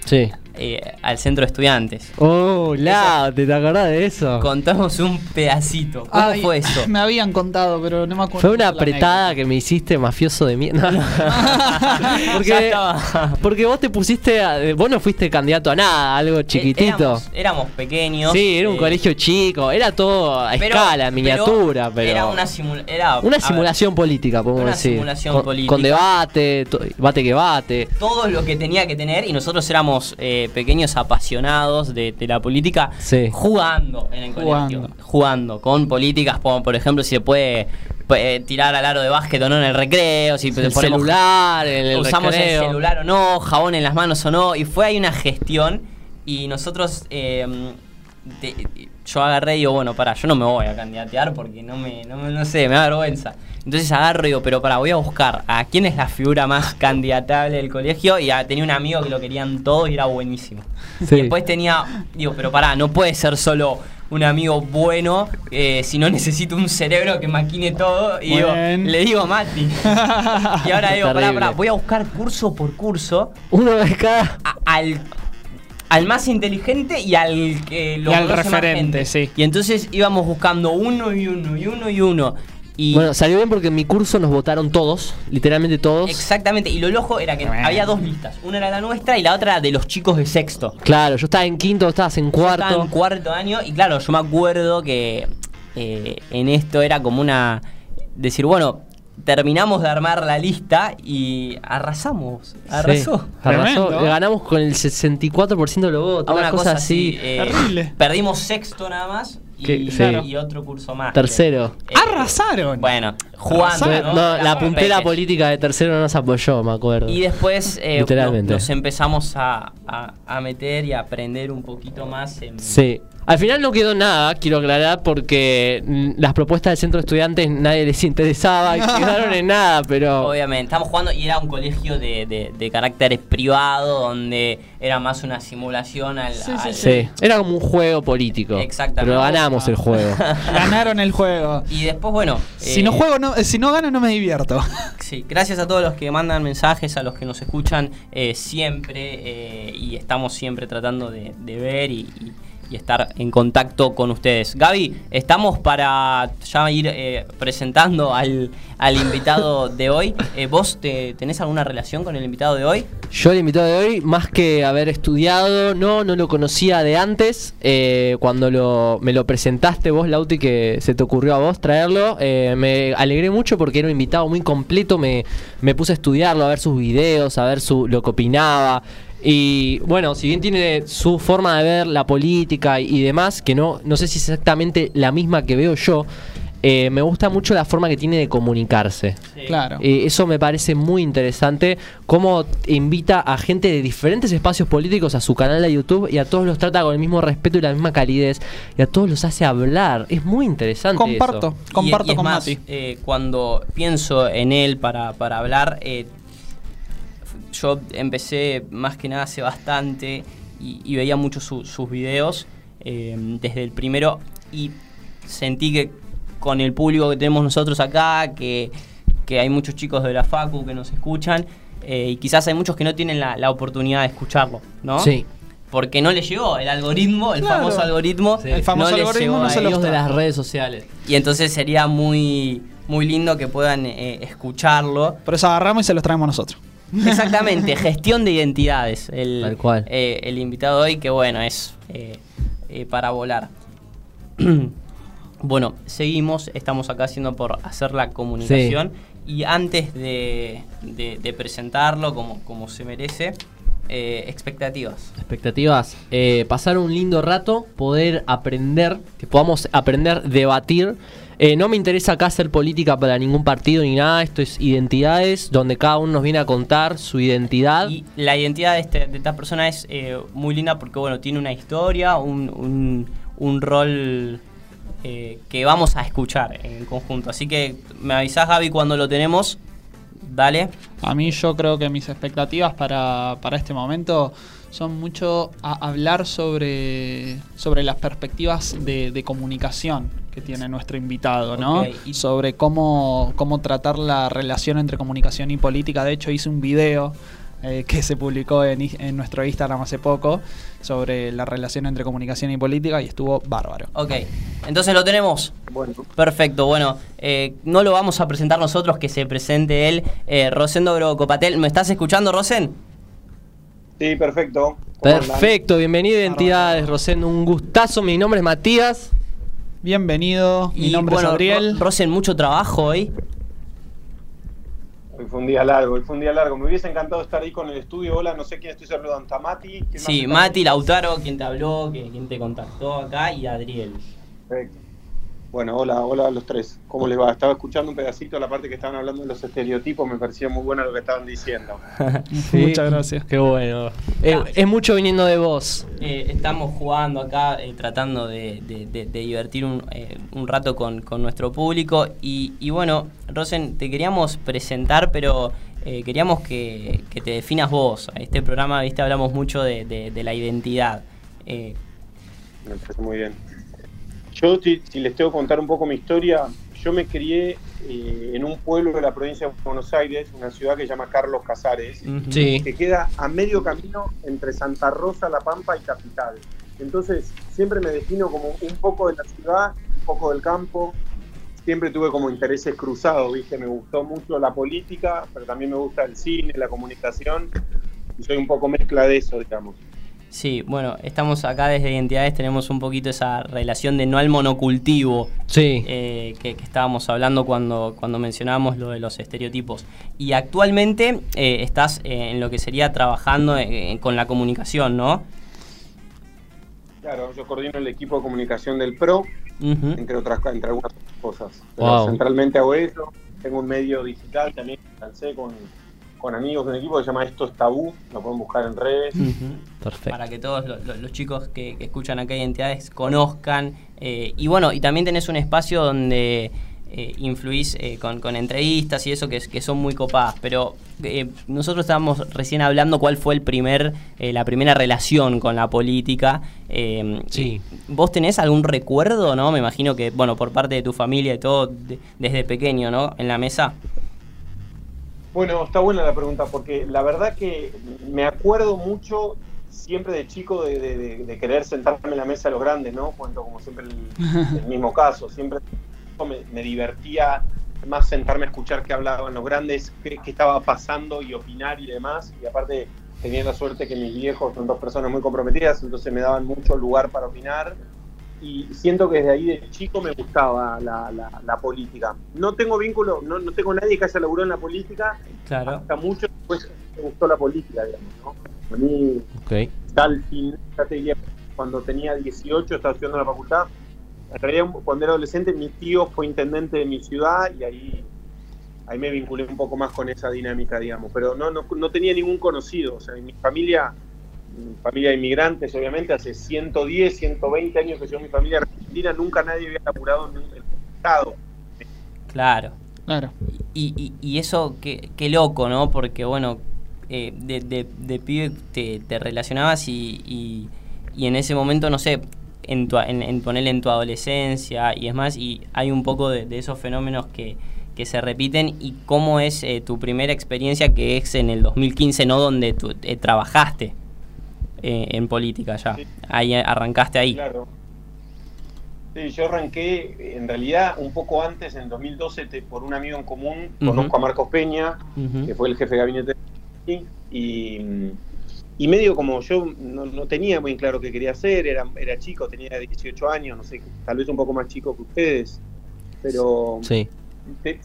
Speaker 3: sí.
Speaker 2: Eh, al centro de estudiantes.
Speaker 3: Oh, la, ¿te, te acordás de eso?
Speaker 2: Contamos un pedacito. ¿Cómo
Speaker 4: Ay,
Speaker 2: fue eso?
Speaker 4: Me habían contado, pero no me acuerdo.
Speaker 3: Fue una apretada que me hiciste mafioso de mierda.
Speaker 2: Ya
Speaker 3: porque, porque vos te pusiste. a- vos no fuiste candidato a nada, algo chiquitito.
Speaker 2: Eh, Éramos, éramos pequeños.
Speaker 3: sí, era un
Speaker 2: eh,
Speaker 3: colegio chico, era todo a
Speaker 2: pero-
Speaker 3: escala, miniatura, pero.
Speaker 2: Era una, simula- era,
Speaker 3: una
Speaker 2: ver,
Speaker 3: simulación política, podemos
Speaker 2: una
Speaker 3: decir.
Speaker 2: simulación
Speaker 3: con,
Speaker 2: política.
Speaker 3: con debate, bate que bate.
Speaker 2: todo lo que tenía que tener y nosotros éramos eh, pequeños apasionados de, de la política
Speaker 3: Sí.
Speaker 2: jugando en el
Speaker 4: Jugando.
Speaker 2: colegio. Jugando con políticas como por ejemplo si se puede eh, tirar al aro de básquet o no en el recreo, si
Speaker 3: El celular, el
Speaker 2: usamos
Speaker 3: recreo.
Speaker 2: el celular o no, jabón en las manos o no, y fue ahí una gestión y nosotros, eh, de- yo agarré y digo, bueno, para, yo no me voy a candidatear porque no me, no, no sé, me da vergüenza. Entonces agarro y digo, pero para, voy a buscar a quién es la figura más candidatable del colegio y tenía un amigo que lo querían todo y era buenísimo.
Speaker 3: Sí.
Speaker 2: Y después tenía, digo, pero pará, no puede ser solo un amigo bueno, eh, si no necesito un cerebro que maquine todo. Y digo, le digo a Mati. y ahora digo, pará, pará, voy a buscar curso por curso
Speaker 3: Uno de cada.
Speaker 2: a- al, al más inteligente y al que lo
Speaker 4: Y al
Speaker 2: más
Speaker 4: referente,
Speaker 2: gente.
Speaker 4: sí.
Speaker 2: Y entonces íbamos buscando uno y uno y uno y uno. Y
Speaker 3: Bueno, salió bien porque en mi curso nos votaron todos, literalmente todos.
Speaker 2: exactamente, y lo loco era que había dos listas. Una era la nuestra y la otra era de los chicos de sexto.
Speaker 3: Claro, yo estaba en quinto, estabas en
Speaker 2: Yo
Speaker 3: cuarto.
Speaker 2: estaba en cuarto año y claro, yo me acuerdo que eh, en esto era como una... Decir, bueno, terminamos de armar la lista y arrasamos. Arrasó.
Speaker 3: Sí, arrasó.
Speaker 4: Tremendo.
Speaker 3: Ganamos con el 64% de los votos.
Speaker 2: Una cosa así. eh,
Speaker 4: Terrible.
Speaker 2: Perdimos sexto nada más y,
Speaker 3: Que- sí.
Speaker 2: y otro curso más.
Speaker 3: Tercero.
Speaker 2: Eh,
Speaker 4: Arrasaron.
Speaker 2: Bueno, jugando.
Speaker 4: Arrasaron.
Speaker 3: No, la puntera política de tercero no nos apoyó, me acuerdo.
Speaker 2: Y después eh,
Speaker 3: Literalmente.
Speaker 2: nos, nos empezamos a, a- a meter y a aprender un poquito más en...
Speaker 3: Sí. Al final no quedó nada, quiero aclarar, porque mm, las propuestas del centro de estudiantes nadie les interesaba y quedaron en nada, pero.
Speaker 2: Obviamente, estamos jugando y era un colegio de, de, de carácter privado donde era más una simulación al...
Speaker 4: Sí, sí,
Speaker 2: al-
Speaker 3: Sí, era como un juego político.
Speaker 2: Exactamente.
Speaker 3: Pero ganamos el juego.
Speaker 4: Ganaron el juego.
Speaker 2: Y después, bueno...
Speaker 4: Si
Speaker 2: eh,
Speaker 4: no juego, no, eh, si no gano, no me divierto.
Speaker 2: Sí, gracias a todos los que mandan mensajes, a los que nos escuchan eh, siempre eh, y estamos siempre tratando de, de ver y, y- y estar en contacto con ustedes. Gaby, estamos para ya ir eh, presentando al, al invitado de hoy. Eh, ¿Vos te, tenés alguna relación con el invitado de hoy?
Speaker 3: Yo el invitado de hoy, más que haber estudiado, no, no lo conocía de antes. eh, cuando lo, me lo presentaste vos, Lauti, que se te ocurrió a vos traerlo, me alegré mucho porque era un invitado muy completo. Me, me puse a estudiarlo, a ver sus videos, a ver su, lo que opinaba. Y bueno, si bien tiene su forma de ver la política y, demás, que no, no sé si es exactamente la misma que veo yo, eh, me gusta mucho la forma que tiene de comunicarse.
Speaker 4: Claro.
Speaker 3: Eh, eso me parece muy interesante, cómo invita a gente de diferentes espacios políticos a su canal de YouTube y a todos los trata con el mismo respeto y la misma calidez y a todos los hace hablar. Es muy interesante.
Speaker 4: Comparto,
Speaker 3: eso.
Speaker 2: Y-
Speaker 4: comparto
Speaker 2: y es
Speaker 4: con
Speaker 2: más,
Speaker 4: Mati.
Speaker 2: eh, cuando pienso en él para, para hablar, eh, yo empecé más que nada hace bastante y, y veía mucho su- sus videos eh, desde el primero y sentí que con el público que tenemos nosotros acá, que, que hay muchos chicos de la Facu que nos escuchan eh, y quizás hay muchos que no tienen la, la oportunidad de escucharlo, ¿no?
Speaker 3: Sí.
Speaker 2: Porque no le llegó el algoritmo, el
Speaker 4: Claro.
Speaker 2: famoso algoritmo.
Speaker 3: Sí.
Speaker 4: El famoso
Speaker 2: no
Speaker 4: algoritmo no se lo
Speaker 2: ellos.
Speaker 3: Amigos de las redes sociales.
Speaker 2: Y entonces sería muy, muy lindo que puedan eh, escucharlo.
Speaker 4: Por eso agarramos y se los traemos nosotros.
Speaker 2: Exactamente, gestión de identidades. El,
Speaker 3: Tal cual.
Speaker 2: eh, el invitado hoy, que bueno, es eh, eh, para volar. bueno, seguimos, estamos acá haciendo por hacer la comunicación. Y antes de, de- de presentarlo como, como se merece, eh, expectativas.
Speaker 3: Expectativas. Eh, pasar un lindo rato, poder aprender, que podamos aprender, debatir. Eh, no me interesa acá hacer política para ningún partido ni nada, esto es identidades, donde cada uno nos viene a contar su identidad.
Speaker 2: Y la identidad de, este- de esta persona es eh, muy linda porque, bueno, tiene una historia, un, un- un rol eh, que vamos a escuchar en conjunto. Así que me avisás, Gaby, cuando lo tenemos. Dale.
Speaker 4: A mí yo creo que mis expectativas para, para este momento son mucho a hablar sobre, sobre las perspectivas de, de comunicación que tiene nuestro invitado, ¿no?
Speaker 2: Y-
Speaker 4: Sobre cómo, cómo tratar la relación entre comunicación y política. De hecho, hice un video eh, que se publicó en, i- en nuestro Instagram hace poco sobre la relación entre comunicación y política y estuvo bárbaro.
Speaker 2: Ok. Entonces lo tenemos.
Speaker 5: Bueno,
Speaker 2: Perfecto, bueno, eh, no lo vamos a presentar nosotros, que se presente él. Eh, Rosendo Grocopatel, ¿me estás escuchando, Rosen?
Speaker 5: Sí, perfecto.
Speaker 3: Perfecto, bienvenido a Identidades, Rosendo. Un gustazo, mi nombre es Matías.
Speaker 4: Bienvenido, mi
Speaker 2: Y,
Speaker 4: nombre
Speaker 2: bueno,
Speaker 4: es Adriel.
Speaker 2: Ro- Rosen, mucho trabajo hoy.
Speaker 5: Hoy fue un día largo, hoy fue un día largo. Me hubiese encantado estar ahí con el estudio. Hola, no sé quién estoy saludando. ¿Está Mati? ¿Quién más
Speaker 2: Sí? Mati, Lautaro, quien te habló, quien te contactó acá, y Adriel.
Speaker 5: Perfecto. Bueno, hola, hola a los tres. ¿Cómo les va? Estaba escuchando un pedacito de la parte que estaban hablando de los estereotipos. Me parecía muy bueno lo que estaban diciendo.
Speaker 4: Muchas gracias.
Speaker 3: Qué bueno. Eh, es mucho viniendo de vos.
Speaker 2: Eh, estamos jugando acá, eh, tratando de, de- de- de divertir un, eh, un rato con, con nuestro público. Y, y bueno, Rosen, te queríamos presentar, pero eh, queríamos que, que te definas vos. Este programa, viste, hablamos mucho de, de- de la identidad. Eh,
Speaker 5: Me parece muy bien. Yo, si, si les tengo que contar un poco mi historia, yo me crié eh, en un pueblo de la provincia de Buenos Aires, una ciudad que se llama Carlos Casares.
Speaker 3: Sí.
Speaker 5: que queda a medio camino entre Santa Rosa, La Pampa y Capital. Entonces, siempre me defino como un poco de la ciudad, un poco del campo. Siempre tuve como intereses cruzados, ¿viste? Me gustó mucho la política, pero también me gusta el cine, la comunicación. Y soy un poco mezcla de eso, digamos.
Speaker 2: Sí, bueno, estamos acá desde Identidades, tenemos un poquito esa relación de no al monocultivo
Speaker 3: Sí.
Speaker 2: eh, que, que estábamos hablando cuando, cuando mencionábamos lo de los estereotipos. Y actualmente eh, estás eh, en lo que sería trabajando eh, con la comunicación, ¿no?
Speaker 5: Claro, yo coordino el equipo de comunicación del PRO, entre otras entre algunas cosas. Pero
Speaker 3: Wow.
Speaker 5: centralmente hago eso. Tengo un medio digital también que lancé con, con amigos de un equipo que se llama Esto es Tabú. Lo pueden buscar en redes.
Speaker 3: Perfecto.
Speaker 2: Para que todos lo- lo- los chicos que, que escuchan acá identidades conozcan. eh, y bueno, y también tenés un espacio donde eh, influís eh, con, con entrevistas y eso que, son muy copadas. Pero eh, nosotros estábamos recién hablando cuál fue el primer, eh, la primera relación con la política. eh,
Speaker 3: Sí.
Speaker 2: ¿Vos tenés algún recuerdo, no? Me imagino que, bueno, por parte de tu familia y todo, de- desde pequeño, ¿no? En la mesa.
Speaker 5: Bueno, está buena la pregunta porque la verdad que me acuerdo mucho siempre de chico de, de- querer sentarme en la mesa de los grandes, ¿no? Cuento como siempre el, el mismo caso. Siempre me, me divertía más sentarme a escuchar qué hablaban los grandes, qué, qué estaba pasando y opinar y demás. Y aparte tenía la suerte que mis viejos son dos personas muy comprometidas, entonces me daban mucho lugar para opinar. Y siento que desde ahí de chico me gustaba la, la- la política. No tengo vínculo, no, no tengo nadie que haya laburado en la política,
Speaker 2: Claro.
Speaker 5: hasta mucho después me gustó la política, digamos, ¿no? A mí,
Speaker 3: Ok.
Speaker 5: ya al fin, ya te diría, cuando tenía 18, estaba estudiando en la facultad. En realidad, cuando era adolescente, mi tío fue intendente de mi ciudad y ahí, ahí me vinculé un poco más con esa dinámica, digamos. Pero no, no, no tenía ningún conocido. O sea, en mi familia, mi familia de inmigrantes, obviamente, hace 110, 120 años que yo mi familia argentina, nunca nadie había laburado en el Estado.
Speaker 2: Claro.
Speaker 4: Claro.
Speaker 2: Y, y, y eso, qué, qué loco, ¿no? Porque, bueno, eh, de, de, de pibe te, te relacionabas y, y, y en ese momento, no sé, en, tu, en, en ponerle en tu adolescencia y es más, y hay un poco de, de esos fenómenos que, que se repiten y cómo es eh, tu primera experiencia que es en el 2015, ¿no? Donde tú eh, trabajaste eh, en política ya.
Speaker 5: Sí.
Speaker 2: Ahí arrancaste ahí.
Speaker 5: Claro. Sí, yo arranqué en realidad un poco antes, en 2012, te- por un amigo en común. Conozco a Marcos Peña, que fue el jefe de gabinete de y, y medio como yo no, no tenía muy claro qué quería hacer, era, era chico, tenía 18 años, no sé, tal vez un poco más chico que ustedes, pero
Speaker 3: Sí.
Speaker 5: te-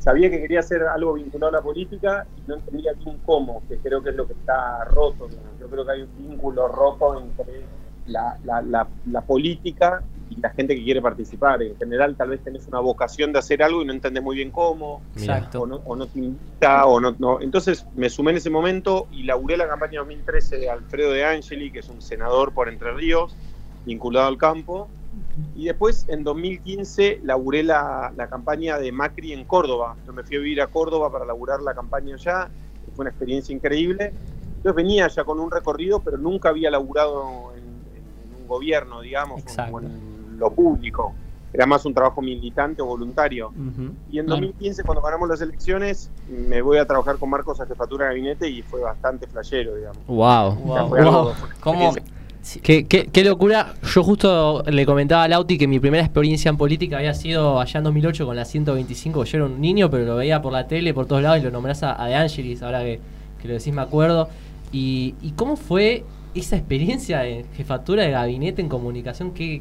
Speaker 5: sabía que quería hacer algo vinculado a la política y no entendía bien cómo, que creo que es lo que está roto. digamos. Yo creo que hay un vínculo roto entre la, la- la- la política y la gente que quiere participar. En general, tal vez tenés una vocación de hacer algo y no entendés muy bien cómo.
Speaker 2: Exacto.
Speaker 5: o no, o no te invita, o no, no. Entonces me sumé en ese momento y laburé la campaña 2013 de Alfredo de Angeli, que es un senador por Entre Ríos, vinculado al campo. Y después, en 2015, laburé la, la campaña de Macri en Córdoba. Yo me fui a vivir a Córdoba para laburar la campaña allá. Fue una experiencia increíble. Entonces venía ya con un recorrido, pero nunca había laburado en, en- en un gobierno, digamos, en lo público. Era más un trabajo militante o voluntario.
Speaker 2: Ujú.
Speaker 5: Y en
Speaker 4: Claro.
Speaker 5: 2015, cuando ganamos las elecciones, me voy a trabajar con Marcos a jefatura de gabinete y fue bastante flashero, digamos.
Speaker 3: Wow.
Speaker 2: Wow.
Speaker 3: Wow.
Speaker 2: ¿Cómo? Sí.
Speaker 3: Qué, qué- qué locura. Yo justo le comentaba a Lauti que mi primera experiencia en política había sido allá en 2008 con la 125. Yo era un niño, pero lo veía por la tele, por todos lados, y lo nombrás a, a De Angelis, ahora que, que lo decís me acuerdo. Y, y cómo fue esa experiencia de jefatura de gabinete en comunicación? ¿Qué,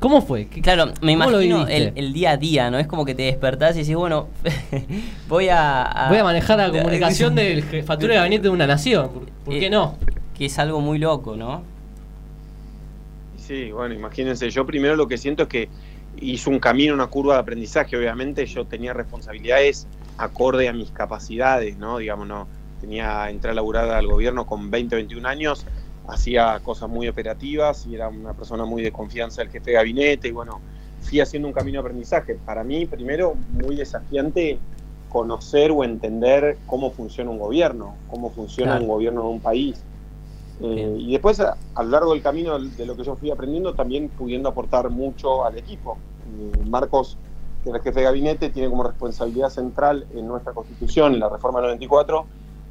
Speaker 3: ¿Cómo fue? ¿Qué-
Speaker 2: Claro, me
Speaker 3: ¿Cómo lo
Speaker 2: imagino el, el día a día, ¿no? Es como que te despertás y decís, bueno, voy a,
Speaker 3: Voy a manejar la comunicación de jefatura de gabinete de una nación. ¿Por, por qué
Speaker 2: Eh,
Speaker 3: no?
Speaker 2: Que es algo muy loco, ¿no?
Speaker 5: Sí, bueno, imagínense, yo primero lo que siento es que hizo un camino, una curva de aprendizaje, obviamente yo tenía responsabilidades acorde a mis capacidades, ¿no? Digamos, no, tenía, entré a laburar al gobierno con 20, 21 años, hacía cosas muy operativas y era una persona muy de confianza del jefe de gabinete y bueno, fui haciendo un camino de aprendizaje. Para mí, primero, muy desafiante conocer o entender cómo funciona un gobierno, cómo funciona
Speaker 3: Claro.
Speaker 5: un gobierno de un país. Eh, y después, a, a lo largo del camino de lo que yo fui aprendiendo, también pudiendo aportar mucho al equipo. Eh, Marcos, que es el jefe de gabinete, tiene como responsabilidad central en nuestra constitución, en la reforma del 94,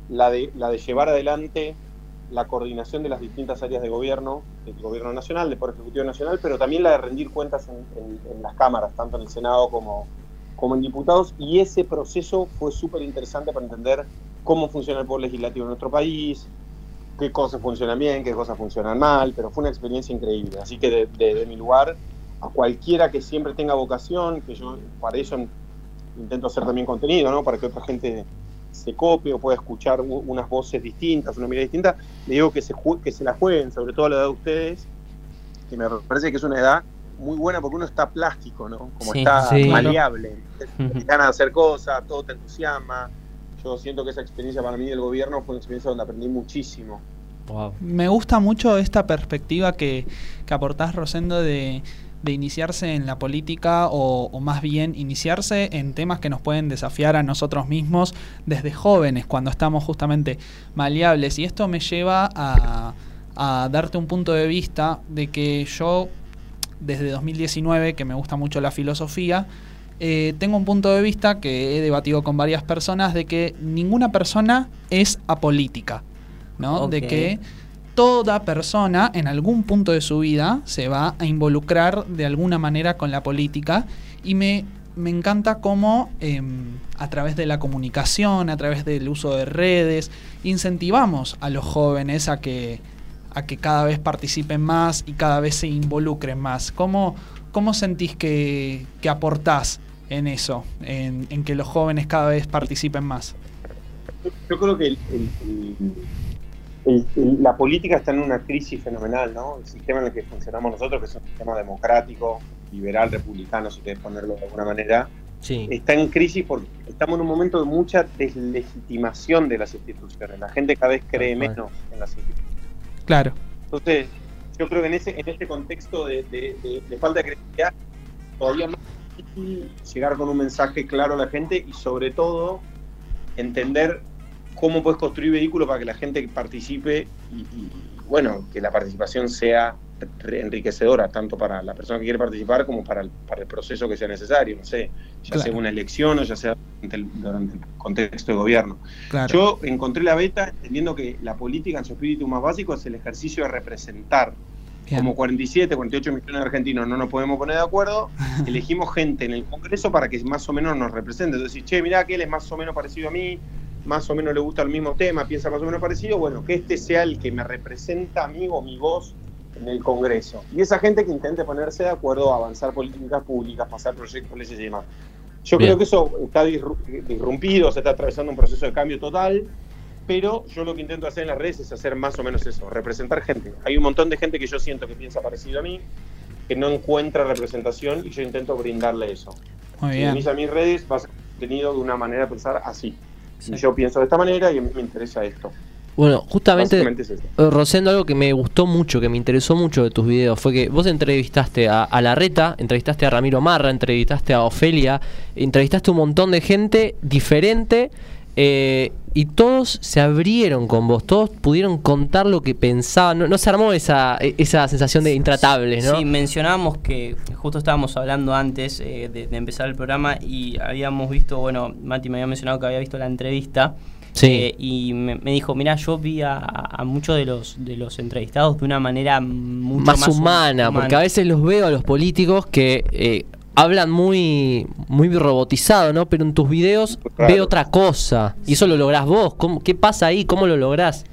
Speaker 5: la de, la de llevar adelante la coordinación de las distintas áreas de gobierno, del gobierno nacional, del Poder Ejecutivo Nacional, pero también la de rendir cuentas en, en- en las cámaras, tanto en el Senado como, como en diputados. Y ese proceso fue súper interesante para entender cómo funciona el Poder Legislativo en nuestro país, qué cosas funcionan bien, qué cosas funcionan mal, pero fue una experiencia increíble. Así que de, de- de mi lugar, a cualquiera que siempre tenga vocación, que yo para eso intento hacer también contenido, ¿no? Para que otra gente se copie o pueda escuchar unas voces distintas, una mirada distinta, le digo que se, que se la jueguen, sobre todo a la edad de ustedes, que me parece que es una edad muy buena porque uno está plástico, ¿no? Como
Speaker 2: Sí,
Speaker 5: está
Speaker 3: sí.
Speaker 5: maleable, Tienes ganas de hacer cosas, todo te entusiasma. Yo siento que esa experiencia para mí del gobierno fue una experiencia donde aprendí muchísimo.
Speaker 3: Wow.
Speaker 4: Me gusta mucho esta perspectiva que, que aportás, Rosendo, de, de iniciarse en la política o, o más bien iniciarse en temas que nos pueden desafiar a nosotros mismos desde jóvenes, cuando estamos justamente maleables. Y esto me lleva a, a darte un punto de vista de que yo, desde 2019, que me gusta mucho la filosofía, eh, tengo un punto de vista que he debatido con varias personas de que ninguna persona es apolítica. ¿no? De que toda persona en algún punto de su vida se va a involucrar de alguna manera con la política y me, me encanta cómo em, a través de la comunicación, a través del uso de redes, incentivamos a los jóvenes a que, a que cada vez participen más y cada vez se involucren más. ¿Cómo, cómo sentís que, que aportás en eso, en, en que los jóvenes cada vez participen más?
Speaker 5: Yo creo que el- el- el- el- el- la política está en una crisis fenomenal, ¿no? El sistema en el que funcionamos nosotros, que es un sistema democrático, liberal, republicano, si querés ponerlo de alguna manera,
Speaker 3: Sí.
Speaker 5: está en crisis porque estamos en un momento de mucha deslegitimación de las instituciones. La gente cada vez cree menos en las instituciones.
Speaker 4: Claro.
Speaker 5: Entonces, yo creo que en ese, en este contexto de, de- de- de falta de credibilidad, todavía más llegar con un mensaje claro a la gente y sobre todo entender cómo puedes construir vehículos para que la gente participe y, y, bueno, que la participación sea enriquecedora, tanto para la persona que quiere participar como para el, para el proceso que sea necesario, no sé, ya
Speaker 4: Claro.
Speaker 5: sea una elección o ya sea durante el, durante el contexto de gobierno.
Speaker 4: Claro.
Speaker 5: Yo encontré la beta entendiendo que la política en su espíritu más básico es el ejercicio de representar.
Speaker 4: Bien.
Speaker 5: Como 47, 48 millones de argentinos no nos podemos poner de acuerdo, elegimos gente en el Congreso para que más o menos nos represente. Entonces, che, mirá que él es más o menos parecido a mí, más o menos le gusta el mismo tema, piensa más o menos parecido, bueno, que este sea el que me representa a mí o mi voz en el Congreso. Y esa gente que intente ponerse de acuerdo avanzar políticas públicas, pasar proyectos, leyes y demás. Yo
Speaker 3: Bien.
Speaker 5: creo que eso está disru- disrumpido, se está atravesando un proceso de cambio total, pero yo lo que intento hacer en las redes es hacer más o menos eso, representar gente. Hay un montón de gente que yo siento que piensa parecido a mí, que no encuentra representación y yo intento brindarle eso.
Speaker 4: Muy
Speaker 5: Si
Speaker 4: bien.
Speaker 5: venís a mis redes, vas a contenido de una manera de pensar así.
Speaker 2: Sí.
Speaker 5: Y yo pienso de esta manera y a mí me interesa esto.
Speaker 3: Bueno, justamente,
Speaker 5: es
Speaker 3: eh, Rosendo, algo que me gustó mucho, que me interesó mucho de tus videos, fue que vos entrevistaste a, a Larreta, entrevistaste a Ramiro Marra, entrevistaste a Ofelia, entrevistaste a un montón de gente diferente eh, y todos se abrieron con vos, todos pudieron contar lo que pensaban, no, no se armó esa, esa sensación de intratables, ¿no?
Speaker 2: Sí, mencionábamos que justo estábamos hablando antes eh, de, de empezar el programa y habíamos visto, bueno, Mati me había mencionado que había visto la entrevista.
Speaker 3: Sí.
Speaker 2: eh, y me, me dijo, mira, yo vi a, a muchos de los de los entrevistados de una manera mucho
Speaker 3: más,
Speaker 2: más, hum-
Speaker 3: humana, porque a veces los veo a los políticos que eh, hablan muy muy robotizado, ¿no? Pero en tus videos
Speaker 5: Claro.
Speaker 3: veo otra cosa. Y eso lo lográs vos. ¿Cómo- ¿Qué pasa ahí? ¿Cómo lo lográs?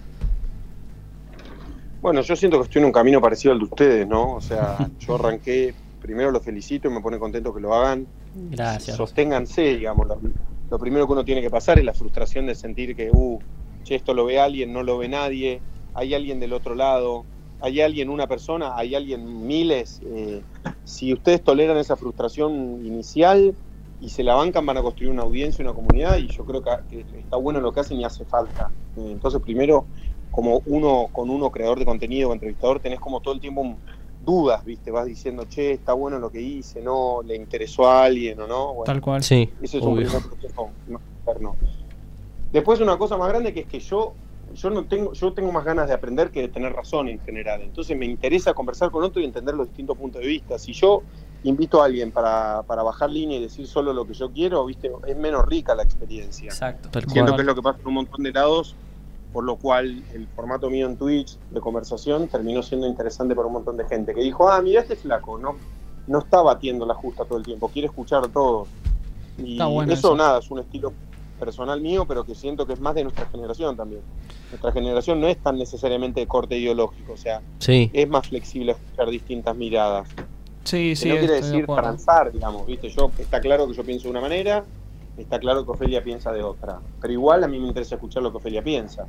Speaker 5: Bueno, yo siento que estoy en un camino parecido al de ustedes, ¿no? O sea, yo arranqué, primero los felicito y me pone contento que lo hagan.
Speaker 2: Gracias.
Speaker 5: Sosténganse, digamos. Lo, lo primero que uno tiene que pasar es la frustración de sentir que, uh, che, esto lo ve alguien, no lo ve nadie, hay alguien del otro lado, hay alguien, una persona, hay alguien, miles. eh, si ustedes toleran esa frustración inicial y se la bancan, van a construir una audiencia, una comunidad, y yo creo que, está bueno lo que hacen y hace falta. Eh, entonces, primero, como uno, con uno creador de contenido o entrevistador, tenés como todo el tiempo un- dudas, ¿viste? Vas diciendo, che, está bueno lo que hice, no, le interesó a alguien o no. Bueno,
Speaker 4: Tal cual.
Speaker 3: Sí.
Speaker 5: ese es un
Speaker 3: obvio.
Speaker 5: primer proceso más interno. Después una cosa más grande que es que yo, yo no tengo, yo tengo más ganas de aprender que de tener razón en general. Entonces me interesa conversar con otro y entender los distintos puntos de vista. Si yo invito a alguien para, para bajar línea y decir solo lo que yo quiero, viste, es menos rica la experiencia.
Speaker 2: Exacto.
Speaker 3: Tal
Speaker 5: Siento que es lo que pasa en un montón de lados, por lo cual el formato mío en Twitch de conversación terminó siendo interesante para un montón de gente que dijo, ah, mira este flaco, no, no está batiendo la justa todo el tiempo, quiere escuchar todo. Y
Speaker 4: Está bueno
Speaker 5: eso,
Speaker 4: eso.
Speaker 5: nada, es un estilo personal mío, pero que siento que es más de nuestra generación también. Nuestra generación no es tan necesariamente de corte ideológico, o sea,
Speaker 3: Sí.
Speaker 5: es más flexible a escuchar distintas miradas.
Speaker 4: Sí,
Speaker 5: Que
Speaker 4: sí,
Speaker 5: no quiere
Speaker 4: de
Speaker 5: decir
Speaker 4: acuerdo.
Speaker 5: transar, digamos, ¿viste? Yo, está claro que yo pienso de una manera, está claro que Ofelia piensa de otra. Pero igual a mí me interesa escuchar lo que Ofelia piensa.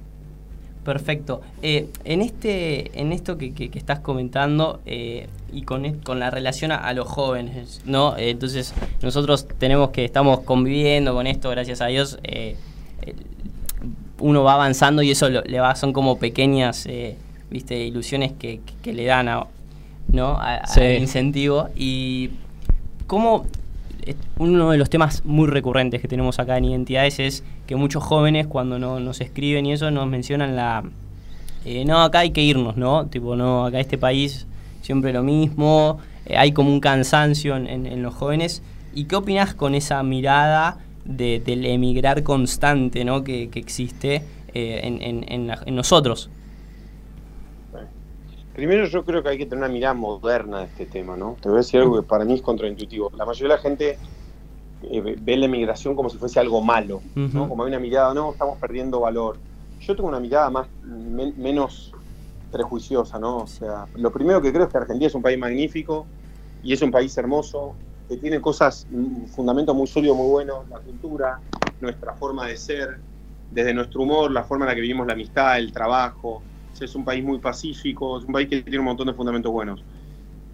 Speaker 2: Perfecto. Eh, en este, en esto que, que- que estás comentando eh, y con, es- con la relación a, a los jóvenes, ¿no? Eh, entonces nosotros tenemos que estamos conviviendo con esto, gracias a Dios. uno va avanzando y eso lo- le va, son como pequeñas, viste, ilusiones que, que- le dan a, ¿no? A- al
Speaker 3: Sí.
Speaker 2: incentivo y cómo uno de los temas muy recurrentes que tenemos acá en Identidades es que muchos jóvenes cuando no, nos escriben y eso nos mencionan la... eh, no, acá hay que irnos, ¿no? Tipo, no, acá este país siempre lo mismo, eh, hay como un cansancio en, en- los jóvenes. ¿Y qué opinas con esa mirada de, del emigrar constante, ¿no? Que, que existe eh, en la- en nosotros.
Speaker 5: Primero yo creo que hay que tener una mirada moderna de este tema, ¿no? Te voy a decir algo que para mí es contraintuitivo. La mayoría de la gente eh, ve- la emigración como si fuese algo malo, ¿no?
Speaker 2: Ujú.
Speaker 5: Como hay una mirada, no, estamos perdiendo valor. Yo tengo una mirada más men- menos prejuiciosa, ¿no? O sea, lo primero que creo es que Argentina es un país magnífico y es un país hermoso, que tiene cosas, un fundamento muy sólido, muy bueno, la cultura, nuestra forma de ser, desde nuestro humor, la forma en la que vivimos la amistad, el trabajo. O sea, es un país muy pacífico, es un país que tiene un montón de fundamentos buenos.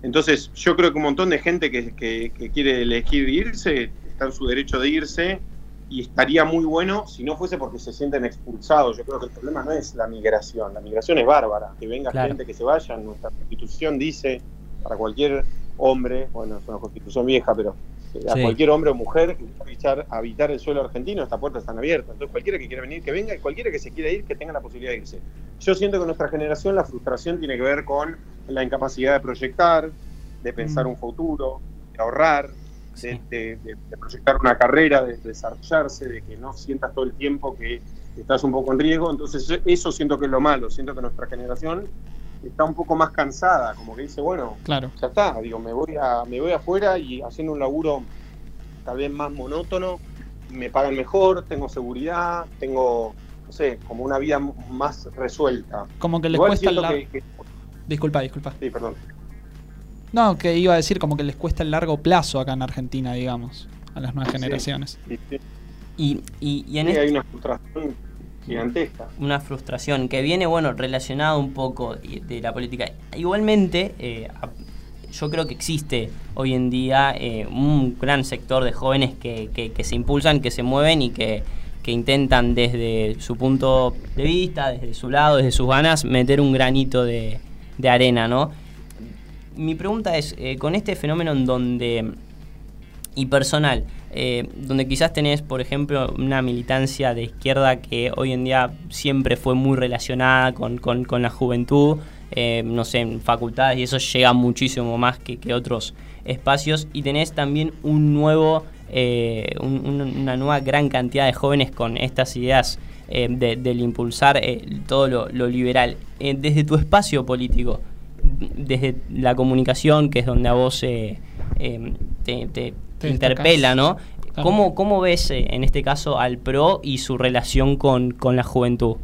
Speaker 5: Entonces, yo creo que un montón de gente que, que- que quiere elegir irse, está en su derecho de irse, y estaría muy bueno si no fuese porque se sienten expulsados. Yo creo que el problema no es la migración, la migración es bárbara, que venga
Speaker 2: Claro.
Speaker 5: gente que se vaya, nuestra constitución dice para cualquier hombre, bueno, es una constitución vieja, pero eh, a
Speaker 3: Sí.
Speaker 5: cualquier hombre o mujer que quiera habitar, el suelo argentino, estas puertas están abiertas. Entonces, cualquiera que quiera venir, que venga, y cualquiera que se quiera ir, que tenga la posibilidad de irse. Yo siento que nuestra generación la frustración tiene que ver con la incapacidad de proyectar, de pensar
Speaker 4: Mm.
Speaker 5: un futuro, de ahorrar, de, de- de- proyectar una carrera, de desarrollarse, de que no sientas todo el tiempo que estás un poco en riesgo. Entonces, eso siento que es lo malo. Siento que nuestra generación está un poco más cansada, como que dice, bueno,
Speaker 4: Claro.
Speaker 5: ya está, digo, me voy a, me voy afuera y haciendo un laburo tal vez más monótono, me pagan mejor, tengo seguridad, tengo, no sé, como una vida más resuelta.
Speaker 4: Como que les
Speaker 5: Igual
Speaker 4: cuesta el
Speaker 5: que, que-
Speaker 4: Disculpa, disculpa.
Speaker 5: sí, perdón.
Speaker 4: No, que iba a decir como que les cuesta el largo plazo acá en Argentina, digamos, a las nuevas
Speaker 5: Sí.
Speaker 4: generaciones.
Speaker 5: Sí, sí.
Speaker 2: Y, y, y en
Speaker 5: Sí,
Speaker 2: este-
Speaker 5: hay una frustración gigantesca.
Speaker 2: una frustración que viene, bueno, relacionada un poco de la política. Igualmente, eh, yo creo que existe hoy en día eh, un gran sector de jóvenes que, que- que se impulsan, que se mueven y que, que intentan desde su punto de vista, desde su lado, desde sus ganas, meter un granito de, de arena, ¿no? Mi pregunta es, eh, con este fenómeno en donde y personal, eh, donde quizás tenés, por ejemplo, una militancia de izquierda que hoy en día siempre fue muy relacionada con, con- la juventud, eh, no sé, en facultades y eso llega muchísimo más que, otros espacios, y tenés también un nuevo, un- un- una nueva gran cantidad de jóvenes con estas ideas de- del impulsar todo lo, liberal. Desde tu espacio político, desde la comunicación, que es donde a vos eh, eh, te, te
Speaker 4: Te
Speaker 2: interpela,
Speaker 4: destacás.
Speaker 2: ¿no?
Speaker 4: Claro.
Speaker 2: ¿Cómo, ¿Cómo ves eh, en este caso al PRO y su relación con, con la juventud?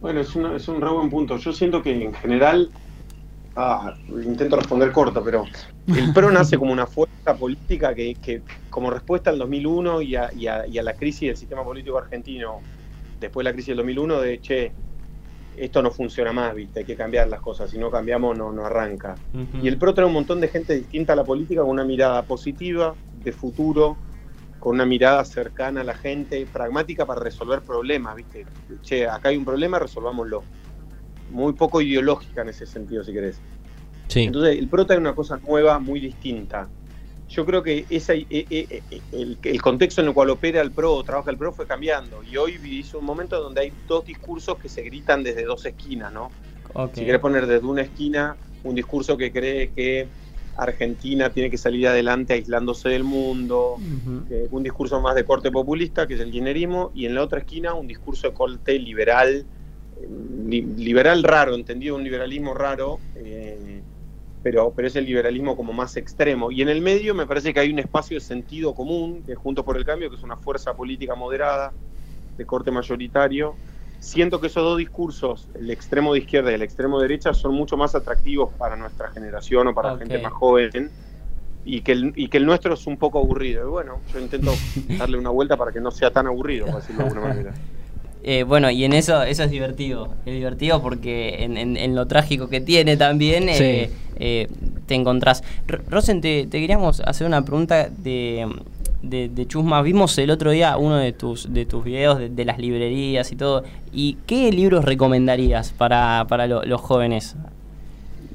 Speaker 5: Bueno, es, una- es un re buen punto. Yo siento que en general, ah, intento responder corto, pero el PRO nace como una fuerza política que, que como respuesta al 2001 y a, y a- y a la crisis del sistema político argentino, después de la crisis del 2001, de, che, esto no funciona más, ¿viste? Hay que cambiar las cosas, si no cambiamos no, no arranca.
Speaker 2: Ujú.
Speaker 5: Y el PRO trae un montón de gente distinta a la política con una mirada positiva, de futuro, con una mirada cercana a la gente, pragmática para resolver problemas, ¿viste? Che, acá hay un problema, resolvámoslo. Muy poco ideológica en ese sentido, si querés.
Speaker 3: Sí.
Speaker 5: Entonces, el PRO trae una cosa nueva, muy distinta. Yo creo que esa, eh, eh, eh, el, el contexto en el cual opera el PRO o trabaja el PRO fue cambiando. Y hoy vivís un momento donde hay dos discursos que se gritan desde dos esquinas, ¿no? Si querés poner desde una esquina un discurso que cree que Argentina tiene que salir adelante aislándose del mundo, eh, un discurso más de corte populista, que es el kirchnerismo, y en la otra esquina un discurso de corte liberal, eh, li- liberal raro, entendido un liberalismo raro, eh, pero, pero es el liberalismo como más extremo. Y en el medio me parece que hay un espacio de sentido común, que es Juntos por el Cambio, que es una fuerza política moderada, de corte mayoritario. Siento que esos dos discursos, el extremo de izquierda y el extremo de derecha, son mucho más atractivos para nuestra generación o para la gente más joven. Y que, el, y que el nuestro es un poco aburrido. Y bueno, yo intento darle una vuelta para que no sea tan aburrido, por decirlo de alguna manera.
Speaker 2: Eh, bueno, y en eso eso es divertido. Es divertido porque en, en- en lo trágico que tiene también eh, eh, te encontrás. R- Rosen, te, te queríamos hacer una pregunta de, de, de Chusma. Vimos el otro día uno de tus, de tus videos de, de las librerías y todo. ¿Y qué libros recomendarías para, para lo- los jóvenes?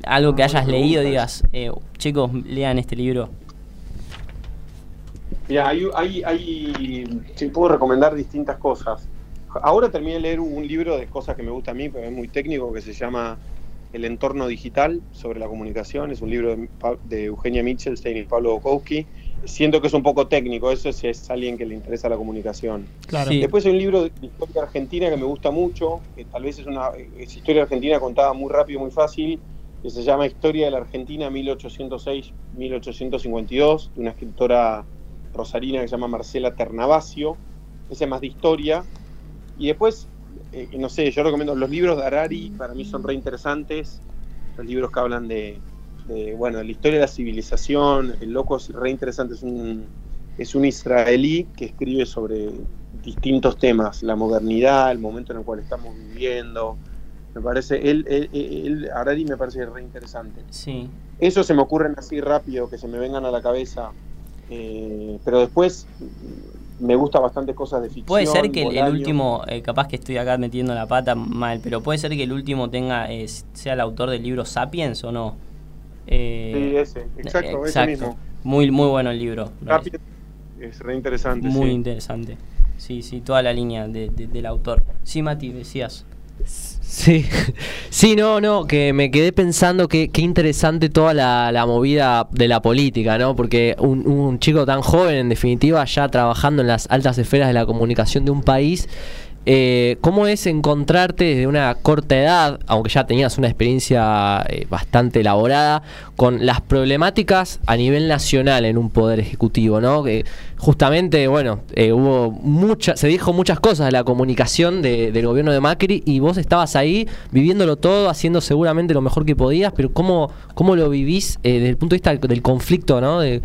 Speaker 2: Algo que
Speaker 5: Ah,
Speaker 2: hayas leído, digas, eh, chicos, lean este libro.
Speaker 5: Mira, hay, hay, hay, sí, puedo recomendar distintas cosas. Ahora terminé de leer un libro de cosas que me gusta a mí, pero es muy técnico, que se llama El entorno digital sobre la comunicación. Es un libro de, Eugenia Michelstein y Pablo Bukowski. Siento que es un poco técnico, eso si es alguien que le interesa la comunicación.
Speaker 4: Claro.
Speaker 2: Sí.
Speaker 5: Después hay un libro de historia argentina que me gusta mucho, que tal vez es una es historia argentina contada muy rápido, muy fácil, que se llama Historia de la Argentina 1806-1852, de una escritora rosarina que se llama Marcela Ternavasio. Ese es más de historia. Y después, eh, no sé, yo recomiendo los libros de Harari, para mí son re interesantes. Los libros que hablan de, de, bueno, de la historia de la civilización. El loco es re interesante, es un, es un israelí que escribe sobre distintos temas, la modernidad, el momento en el cual estamos viviendo. Me parece, él, él, él- Harari me parece re interesante.
Speaker 2: Sí.
Speaker 5: Eso se me ocurren así rápido, que se me vengan a la cabeza. Eh, pero después me gusta bastante cosas de ficción.
Speaker 2: Puede ser que el, último, eh, capaz que estoy acá metiendo la pata mal, pero puede ser que el último tenga eh, sea el autor del libro Sapiens o no. Eh,
Speaker 5: Sí, ese, exacto, ese mismo.
Speaker 2: Muy, muy bueno el libro.
Speaker 5: Es re interesante.
Speaker 2: Muy
Speaker 5: sí.
Speaker 2: interesante. Sí, sí, toda la línea de- de- del autor. Sí, Mati, decías.
Speaker 3: Sí, sí, no, no, que me quedé pensando que qué interesante toda la, movida de la política, ¿no? Porque un chico tan joven, en definitiva, ya trabajando en las altas esferas de la comunicación de un país, eh, ¿cómo es encontrarte desde una corta edad, aunque ya tenías una experiencia eh, bastante elaborada, con las problemáticas a nivel nacional en un poder ejecutivo, ¿no? Que justamente, bueno, eh, hubo mucha, se dijo muchas cosas de la comunicación de- del gobierno de Macri y vos estabas ahí viviéndolo todo, haciendo seguramente lo mejor que podías, pero ¿cómo, cómo lo vivís desde el punto de vista del, conflicto, ¿no? De,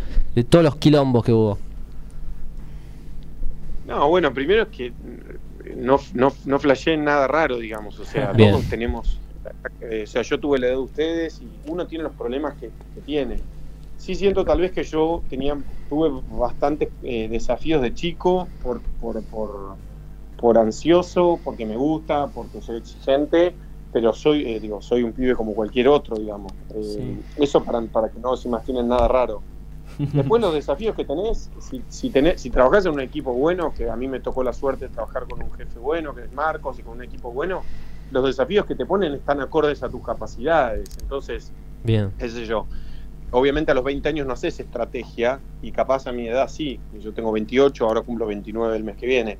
Speaker 3: todos los quilombos que hubo.
Speaker 5: No, bueno, primero es que no, no, no flasheé nada raro, digamos. O sea,
Speaker 3: Bien.
Speaker 5: todos tenemos. eh, o sea, yo tuve la edad de ustedes y uno tiene los problemas que, que tiene. Sí siento tal vez que yo tenía, tuve bastantes eh, desafíos de chico por, por, por, por ansioso, porque me gusta, porque soy exigente, pero soy, eh, digo, soy un pibe como cualquier otro, digamos. Eh,
Speaker 2: Sí.
Speaker 5: Eso para, para que no se imaginen nada raro. Después los desafíos que tenés, si, si, tenés, si trabajás en un equipo bueno, que a mí me tocó la suerte de trabajar con un jefe bueno, que es Marcos, y con un equipo bueno, los desafíos que te ponen están acordes a tus capacidades. Entonces,
Speaker 3: Bien.
Speaker 5: qué sé yo. Obviamente a los 20 años no haces estrategia, y capaz a mi edad sí. Yo tengo 28, ahora cumplo 29 el mes que viene.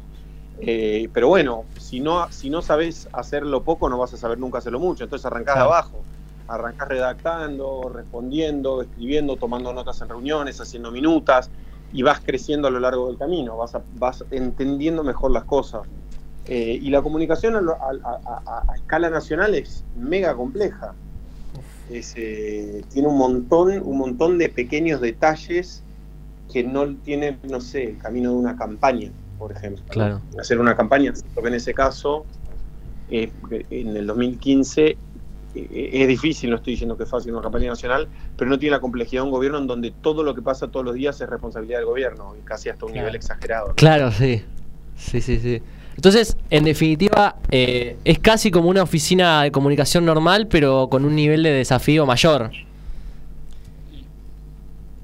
Speaker 5: Eh, pero bueno, si no, si no sabes hacerlo poco, no vas a saber nunca hacerlo mucho. Entonces arrancás
Speaker 3: Claro.
Speaker 5: abajo. Arrancás redactando, respondiendo, escribiendo, tomando notas en reuniones, haciendo minutas, y vas creciendo a lo largo del camino, vas, a- vas entendiendo mejor las cosas. Eh, y la comunicación a, escala nacional es mega compleja. Es, eh, tiene un montón, un montón de pequeños detalles que no tienen, no sé, el camino de una campaña, por ejemplo.
Speaker 3: Claro.
Speaker 5: Hacer una campaña, porque en ese caso, eh, en el 2015, eh, es difícil, no estoy diciendo que es fácil una campaña nacional, pero no tiene la complejidad de un gobierno en donde todo lo que pasa todos los días es responsabilidad del gobierno, y casi hasta un
Speaker 2: Claro.
Speaker 5: nivel exagerado. ¿no?
Speaker 3: Claro, sí. Sí, sí, sí. Entonces, en definitiva, eh, es casi como una oficina de comunicación normal, pero con un nivel de desafío mayor.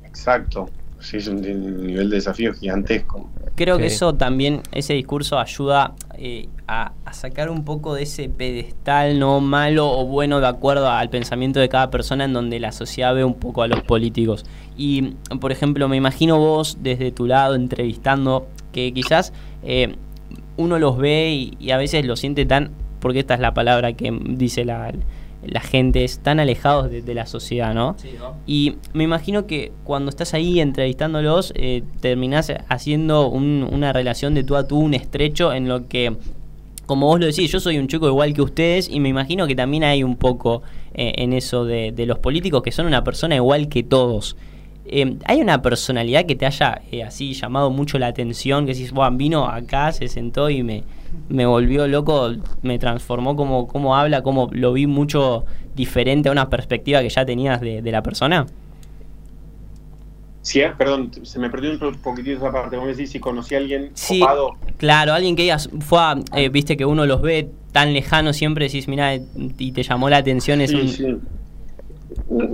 Speaker 5: Exacto. Sí, es un, un nivel de desafío gigantesco.
Speaker 2: Creo que eso también, ese discurso ayuda eh, a, sacar un poco de ese pedestal no malo o bueno de acuerdo al pensamiento de cada persona en donde la sociedad ve un poco a los políticos. Y, por ejemplo, me imagino vos desde tu lado entrevistando que quizás eh, uno los ve y, y a veces lo siente tan, porque esta es la palabra que dice la, la gente están alejados de, de la sociedad, ¿no? Y me imagino que cuando estás ahí entrevistándolos, eh, terminás haciendo un- una relación de tú a tú, un estrecho, en lo que, como vos lo decís, yo soy un chico igual que ustedes y me imagino que también hay un poco eh, en eso de, de los políticos que son una persona igual que todos. Eh, ¿Hay una personalidad que te haya eh, así llamado mucho la atención? Que decís, "Buah, vino acá, se sentó y me, me volvió loco, me transformó como, como habla, como lo vi mucho diferente a una perspectiva que ya tenías de, de la persona?
Speaker 5: Sí, eh, perdón, se me perdió un po- poquitito esa parte. Vos me decís si conocí a alguien
Speaker 2: Sí,
Speaker 5: copado.
Speaker 2: claro, alguien que digas, fue a- eh, viste que uno los ve tan lejanos siempre, decís, mira, y te llamó la atención, es
Speaker 5: Sí,
Speaker 2: un...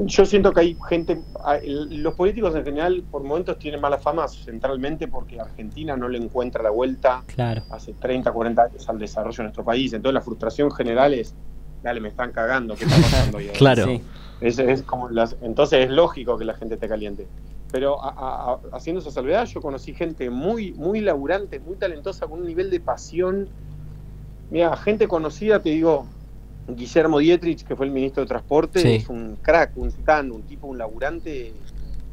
Speaker 5: Yo siento que hay gente, a- el- los políticos en general por momentos tienen mala fama centralmente porque Argentina no le encuentra la vuelta
Speaker 2: Claro,
Speaker 5: hace 30, 40 años al desarrollo de nuestro país. Entonces la frustración general es, dale, me están cagando, ¿qué está pasando ahí?
Speaker 3: Claro.
Speaker 2: sí.
Speaker 5: Es, es como las- entonces es lógico que la gente esté caliente. Pero a- a- a- haciendo esa salvedad, yo conocí gente muy, muy laburante, muy talentosa, con un nivel de pasión. Mira, gente conocida, te digo, Guillermo Dietrich, que fue el ministro de Transporte,
Speaker 3: Sí.
Speaker 5: es un crack, un titán, un tipo, un laburante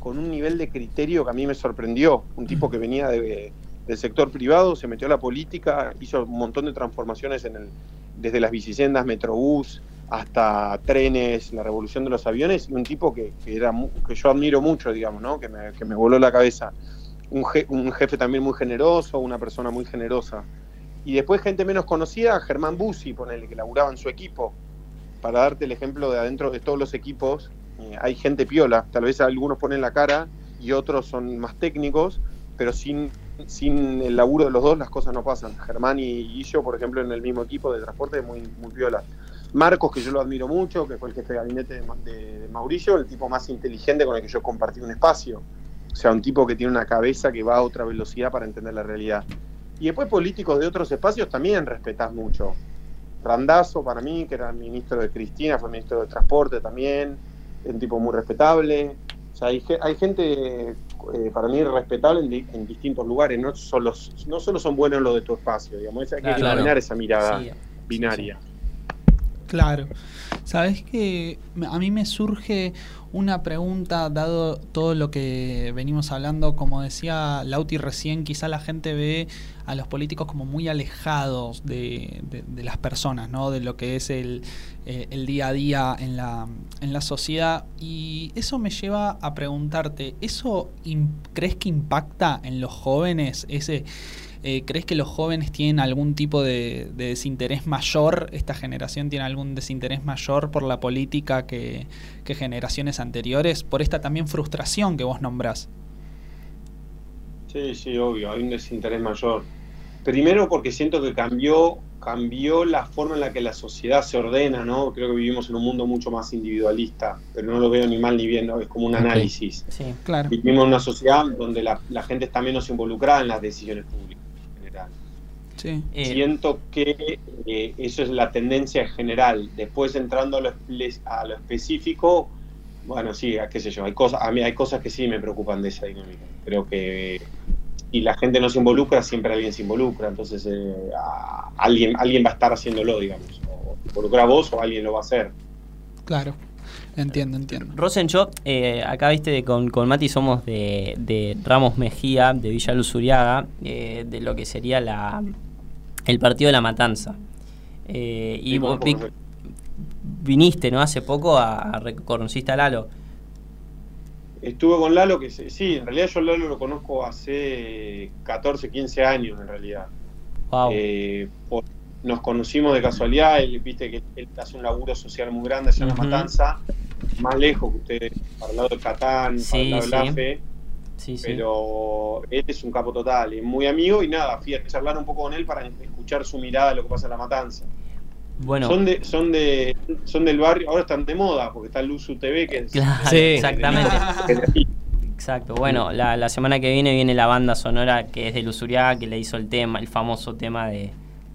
Speaker 5: con un nivel de criterio que a mí me sorprendió. Un tipo que venía de- del sector privado, se metió a la política, hizo un montón de transformaciones en el, desde las bicisendas, Metrobús, hasta trenes, la revolución de los aviones, y un tipo que, que era que yo admiro mucho, digamos, ¿no? que, me, que me voló la cabeza. Un, je- un jefe también muy generoso, una persona muy generosa. Y después gente menos conocida, Germán Bussi, ponele, que laburaba en su equipo. Para darte el ejemplo de adentro de todos los equipos, eh, hay gente piola. Tal vez algunos ponen la cara y otros son más técnicos, pero sin, sin el laburo de los dos las cosas no pasan. Germán y Guillo, por ejemplo, en el mismo equipo de transporte, muy, muy piola. Marcos, que yo lo admiro mucho, que fue el jefe de gabinete de- de Mauricio, el tipo más inteligente con el que yo compartí un espacio. O sea, un tipo que tiene una cabeza que va a otra velocidad para entender la realidad. Y después políticos de otros espacios también respetás mucho. Randazo, para mí, que era ministro de Cristina, fue ministro de Transporte también, es un tipo muy respetable. O sea, hay, ge- hay gente, eh, para mí, respetable en, di- en distintos lugares, no solo, no solo son buenos los de tu espacio, digamos, hay que
Speaker 2: Claro.
Speaker 5: eliminar esa mirada
Speaker 2: Sí,
Speaker 5: binaria.
Speaker 4: Claro. Sabes que a mí me surge una pregunta, dado todo lo que venimos hablando, como decía Lauti recién, quizá la gente ve a los políticos como muy alejados de, las personas, ¿no? De lo que es el, eh, el día a día en la, en la sociedad. Y eso me lleva a preguntarte, ¿eso crees que impacta en los jóvenes? Ese, eh, ¿Crees que los jóvenes tienen algún tipo de, de desinterés mayor? ¿Esta generación tiene algún desinterés mayor por la política que, que generaciones anteriores? Por esta también frustración que vos nombrás.
Speaker 5: Sí, sí, obvio, hay un desinterés mayor. Primero porque siento que cambió, cambió la forma en la que la sociedad se ordena, ¿no? Creo que vivimos en un mundo mucho más individualista, pero no lo veo ni mal ni bien, ¿no? es como un análisis.
Speaker 2: sí.
Speaker 4: Claro.
Speaker 5: Vivimos en una sociedad donde la, la gente está menos involucrada en las decisiones públicas.
Speaker 4: Sí.
Speaker 2: Eh,
Speaker 5: Siento que eh, eso es la tendencia general. Después entrando a lo, a lo específico, bueno, sí, a qué sé yo, hay cosas, a mí hay cosas que sí me preocupan de esa dinámica. Creo que y la gente no se involucra, siempre alguien se involucra, entonces eh, a- alguien, alguien va a estar haciéndolo, digamos, o involucra a vos o alguien lo va a hacer.
Speaker 4: Claro. Entiendo, entiendo.
Speaker 2: Rosen, yo, eh, acá viste, con, con Mati somos de, de Ramos Mejía, de Villa Luz Uriaga, eh, de lo que sería la el partido de la Matanza. Eh, y vos vi- viniste, ¿no? Hace poco a, a conociste a Lalo.
Speaker 5: Estuve con Lalo, que sí, en realidad yo Lalo lo conozco hace 14, 15 años en realidad.
Speaker 2: Wow.
Speaker 5: Eh, por- nos conocimos de casualidad, él, viste que él hace un laburo social muy grande allá en. La Matanza, más lejos que ustedes, para el lado de Catán, para
Speaker 2: Sí,
Speaker 5: el lado de la
Speaker 2: sí.
Speaker 5: Fe,
Speaker 2: sí, sí.
Speaker 5: pero él es un capo total, y muy amigo, y nada, fui a charlar un poco con él para escuchar su mirada de lo que pasa en La Matanza.
Speaker 2: Bueno,
Speaker 5: Son, de, son, de, son del barrio, ahora están de moda, porque está Luzu TV, que es...
Speaker 2: claro,
Speaker 3: Sí.
Speaker 2: exactamente. Exacto. Bueno, la, la semana que viene viene la banda sonora que es de Luzuriaga, que le hizo el tema, el famoso tema de,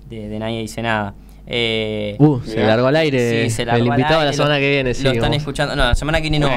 Speaker 2: de, de Nadie dice nada. Eh,
Speaker 3: Uh, se largó al aire.
Speaker 2: sí, se
Speaker 3: el
Speaker 2: largó al
Speaker 3: invitado a la
Speaker 2: aire,
Speaker 3: semana
Speaker 2: lo-
Speaker 3: que viene, sí.
Speaker 2: Lo están escuchando. No, la semana que viene no.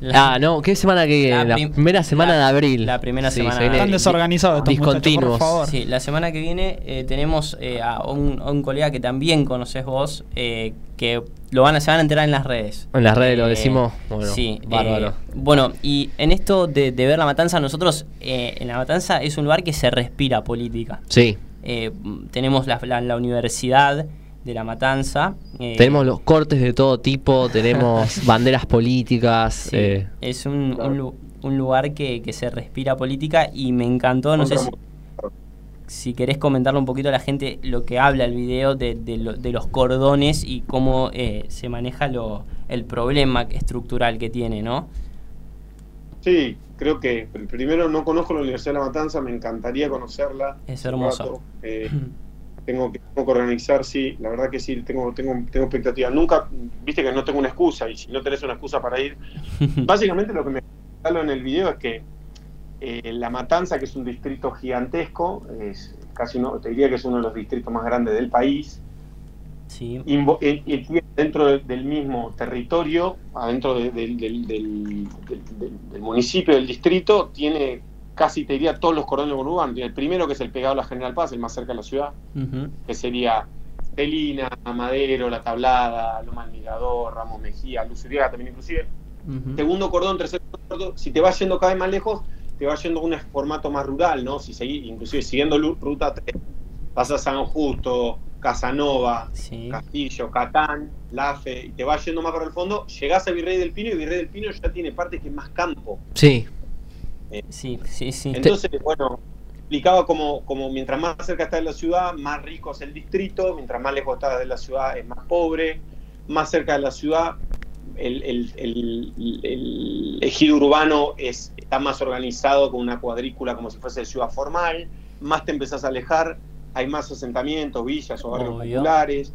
Speaker 2: La-
Speaker 3: Ah, no, ¿qué semana que viene? La,
Speaker 2: prim-
Speaker 3: primera semana
Speaker 2: la-
Speaker 3: de abril.
Speaker 2: La primera
Speaker 3: Sí,
Speaker 2: semana.
Speaker 3: se viene
Speaker 4: Están desorganizados estos muchachos, por
Speaker 3: discontinuos.
Speaker 4: favor.
Speaker 2: Sí, la semana que viene eh, tenemos eh, a, un, a un colega que también conoces vos, eh, que lo van a, se van a enterar en las redes.
Speaker 3: En las redes lo
Speaker 2: Eh,
Speaker 3: decimos. Bueno,
Speaker 2: sí,
Speaker 3: bárbaro.
Speaker 2: eh, bueno, y en esto de, de ver la matanza, nosotros eh, en la matanza es un lugar que se respira política.
Speaker 3: sí.
Speaker 2: Eh, tenemos la, la- la universidad de la matanza. eh,
Speaker 3: Tenemos los cortes de todo tipo, tenemos banderas políticas.
Speaker 2: sí,
Speaker 3: eh,
Speaker 2: es un, un un lugar que, que se respira política y me encantó, no sé si, si querés comentarle un poquito a la gente lo que habla el video de, de lo- de los cordones y cómo eh, se maneja lo, el problema estructural que tiene, ¿no?
Speaker 5: Sí, creo que pr- primero no conozco la Universidad de La Matanza, me encantaría conocerla.
Speaker 2: Es hermoso.
Speaker 5: Eh, tengo, que, tengo que organizar, sí, la verdad que sí, tengo, tengo, tengo expectativa. Nunca, viste que no tengo una excusa y si no tenés una excusa para ir, básicamente lo que me hablo en el video es que eh, La Matanza, que es un distrito gigantesco, es casi uno, te diría que es uno de los distritos más grandes del país,
Speaker 2: Sí,
Speaker 5: eh, eh, dentro de- del mismo territorio, adentro de- del, del- del- del- del- del municipio, del distrito, tiene casi, te diría, todos los cordones urbanos. El primero, que es el pegado a la General Paz, el más cerca de la ciudad, que sería Telina, Madero, La Tablada, Loma del Mirador, Ramos Mejía, Luceriaga también inclusive. Segundo cordón, tercer cordón, si te vas yendo cada vez más lejos, te vas yendo a un formato más rural, ¿no? Si seguís, inclusive siguiendo ruta 3, vas a San Justo, Casanova,
Speaker 2: Sí.
Speaker 5: Castillo, Catán, Lafe, y te vas yendo más para el fondo, llegás a Virrey del Pino y Virrey del Pino ya tiene partes que es más campo.
Speaker 3: sí.
Speaker 2: Sí, sí, sí.
Speaker 5: Entonces, bueno, explicaba como, como mientras más cerca está de la ciudad, más rico es el distrito, mientras más lejos está de la ciudad es más pobre, más cerca de la ciudad el, el- el- el ejido urbano es, está más organizado con una cuadrícula como si fuese ciudad formal, más te empezás a alejar, hay más asentamientos, villas o barrios populares.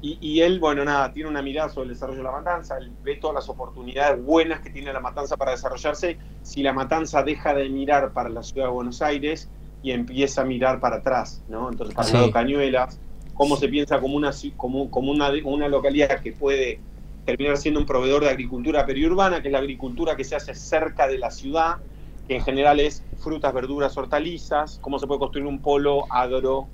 Speaker 5: Y, y él, bueno, nada, tiene una mirada sobre el desarrollo de la matanza, él ve todas las oportunidades buenas que tiene la matanza para desarrollarse. Si la matanza deja de mirar para la ciudad de Buenos Aires y empieza a mirar para atrás, ¿no? Entonces, para el
Speaker 3: Sí.
Speaker 5: Cañuelas, cómo se piensa como una, como, como una, una localidad que puede terminar siendo un proveedor de agricultura periurbana, que es la agricultura que se hace cerca de la ciudad, que en general es frutas, verduras, hortalizas, cómo se puede construir un polo agro,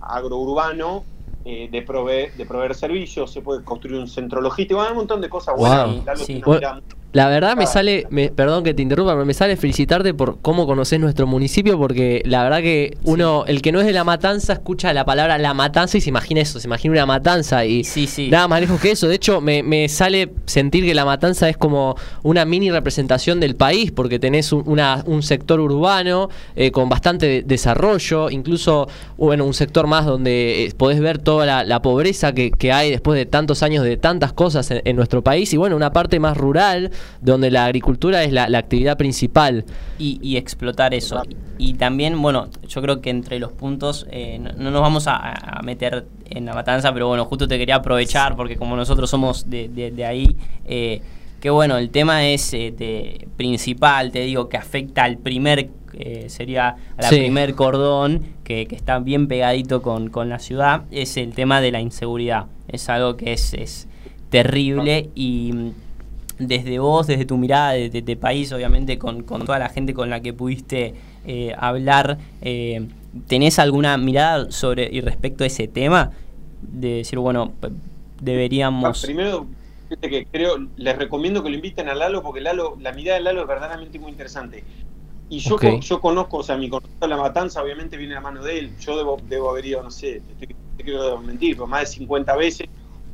Speaker 5: agrourbano eh, de, proveer, de proveer servicios, se puede construir un centro logístico, hay un montón de cosas buenas.
Speaker 3: Wow.
Speaker 2: Sí.
Speaker 5: una
Speaker 3: Bueno, La verdad me
Speaker 5: Ah.
Speaker 3: sale, me- perdón que te interrumpa, pero me sale felicitarte por cómo conoces nuestro municipio, porque la verdad que uno, el que no es de La Matanza, escucha la palabra La Matanza y se imagina eso, se imagina una matanza y
Speaker 2: Sí, sí.
Speaker 3: nada más lejos que eso. De hecho, me, me sale sentir que La Matanza es como una mini representación del país, porque tenés un, una- un sector urbano eh, con bastante de- desarrollo, incluso bueno, un sector más donde eh, podés ver toda la, la pobreza que, que hay después de tantos años de tantas cosas en, en nuestro país, y bueno, una parte más rural, donde la agricultura es la, la actividad principal.
Speaker 2: y, y explotar eso. Y también, bueno, yo creo que entre los puntos, eh, no, no nos vamos a, a meter en la matanza, pero bueno, justo te quería aprovechar porque como nosotros somos de, de- de ahí, eh, que bueno, el tema es eh, de- principal, te digo, que afecta al primer, eh, sería a la
Speaker 3: Sí.
Speaker 2: primer cordón, que, que está bien pegadito con, con la ciudad, es el tema de la inseguridad. Es algo que es, es terrible y desde vos, desde tu mirada de, de- de país, obviamente, con, con toda la gente con la que pudiste eh, hablar, eh, ¿tenés alguna mirada sobre y respecto a ese tema? De decir, bueno, deberíamos...
Speaker 5: Primero, fíjate que creo, les recomiendo que lo inviten a Lalo porque Lalo, la mirada de Lalo es verdaderamente muy interesante. Y yo, yo conozco, o sea, mi conocimiento de la matanza obviamente viene a mano de él. Yo debo, debo haber ido, no sé, te, te- te quiero mentir, pero más de 50 veces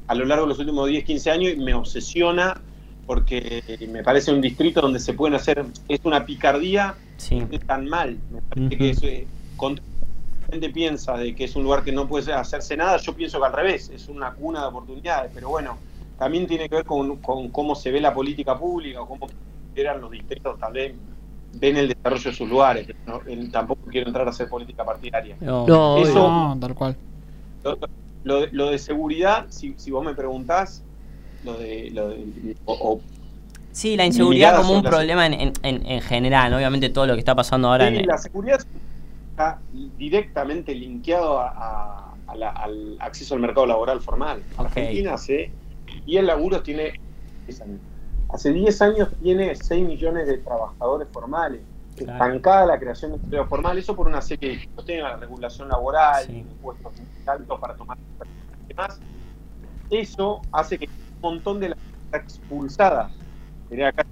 Speaker 5: a lo largo de los últimos 10, 15 años y me obsesiona porque me parece un distrito donde se pueden hacer, es una picardía
Speaker 2: Sí.
Speaker 5: no es tan mal. Me parece que es, eh, la gente piensa de que es un lugar que no puede hacerse nada, yo pienso que al revés, es una cuna de oportunidades, pero bueno, también tiene que ver con, con cómo se ve la política pública, o cómo eran los distritos, tal vez ven el desarrollo de sus lugares, pero no- en- tampoco quiero entrar a hacer política partidaria.
Speaker 2: No.
Speaker 3: No,
Speaker 5: Eso-.
Speaker 4: No, tal cual.
Speaker 5: Lo, lo de, lo de seguridad, si, si vos me preguntás, lo de... Lo de o- o-
Speaker 2: Sí, la inseguridad como un
Speaker 5: la-
Speaker 2: problema en, en, en- en general, obviamente todo lo que está pasando ahora
Speaker 5: Sí,
Speaker 2: en...
Speaker 5: la seguridad está directamente linkeado a, a- al acceso al mercado laboral formal. Argentina hace 10 laburos tiene Hace 10 años tiene 6 millones de trabajadores formales. Estancada la creación de empleo formal, eso por una serie de no tiene la regulación laboral, impuestos altos para tomar demás. Eso hace que montón de las expulsadas acá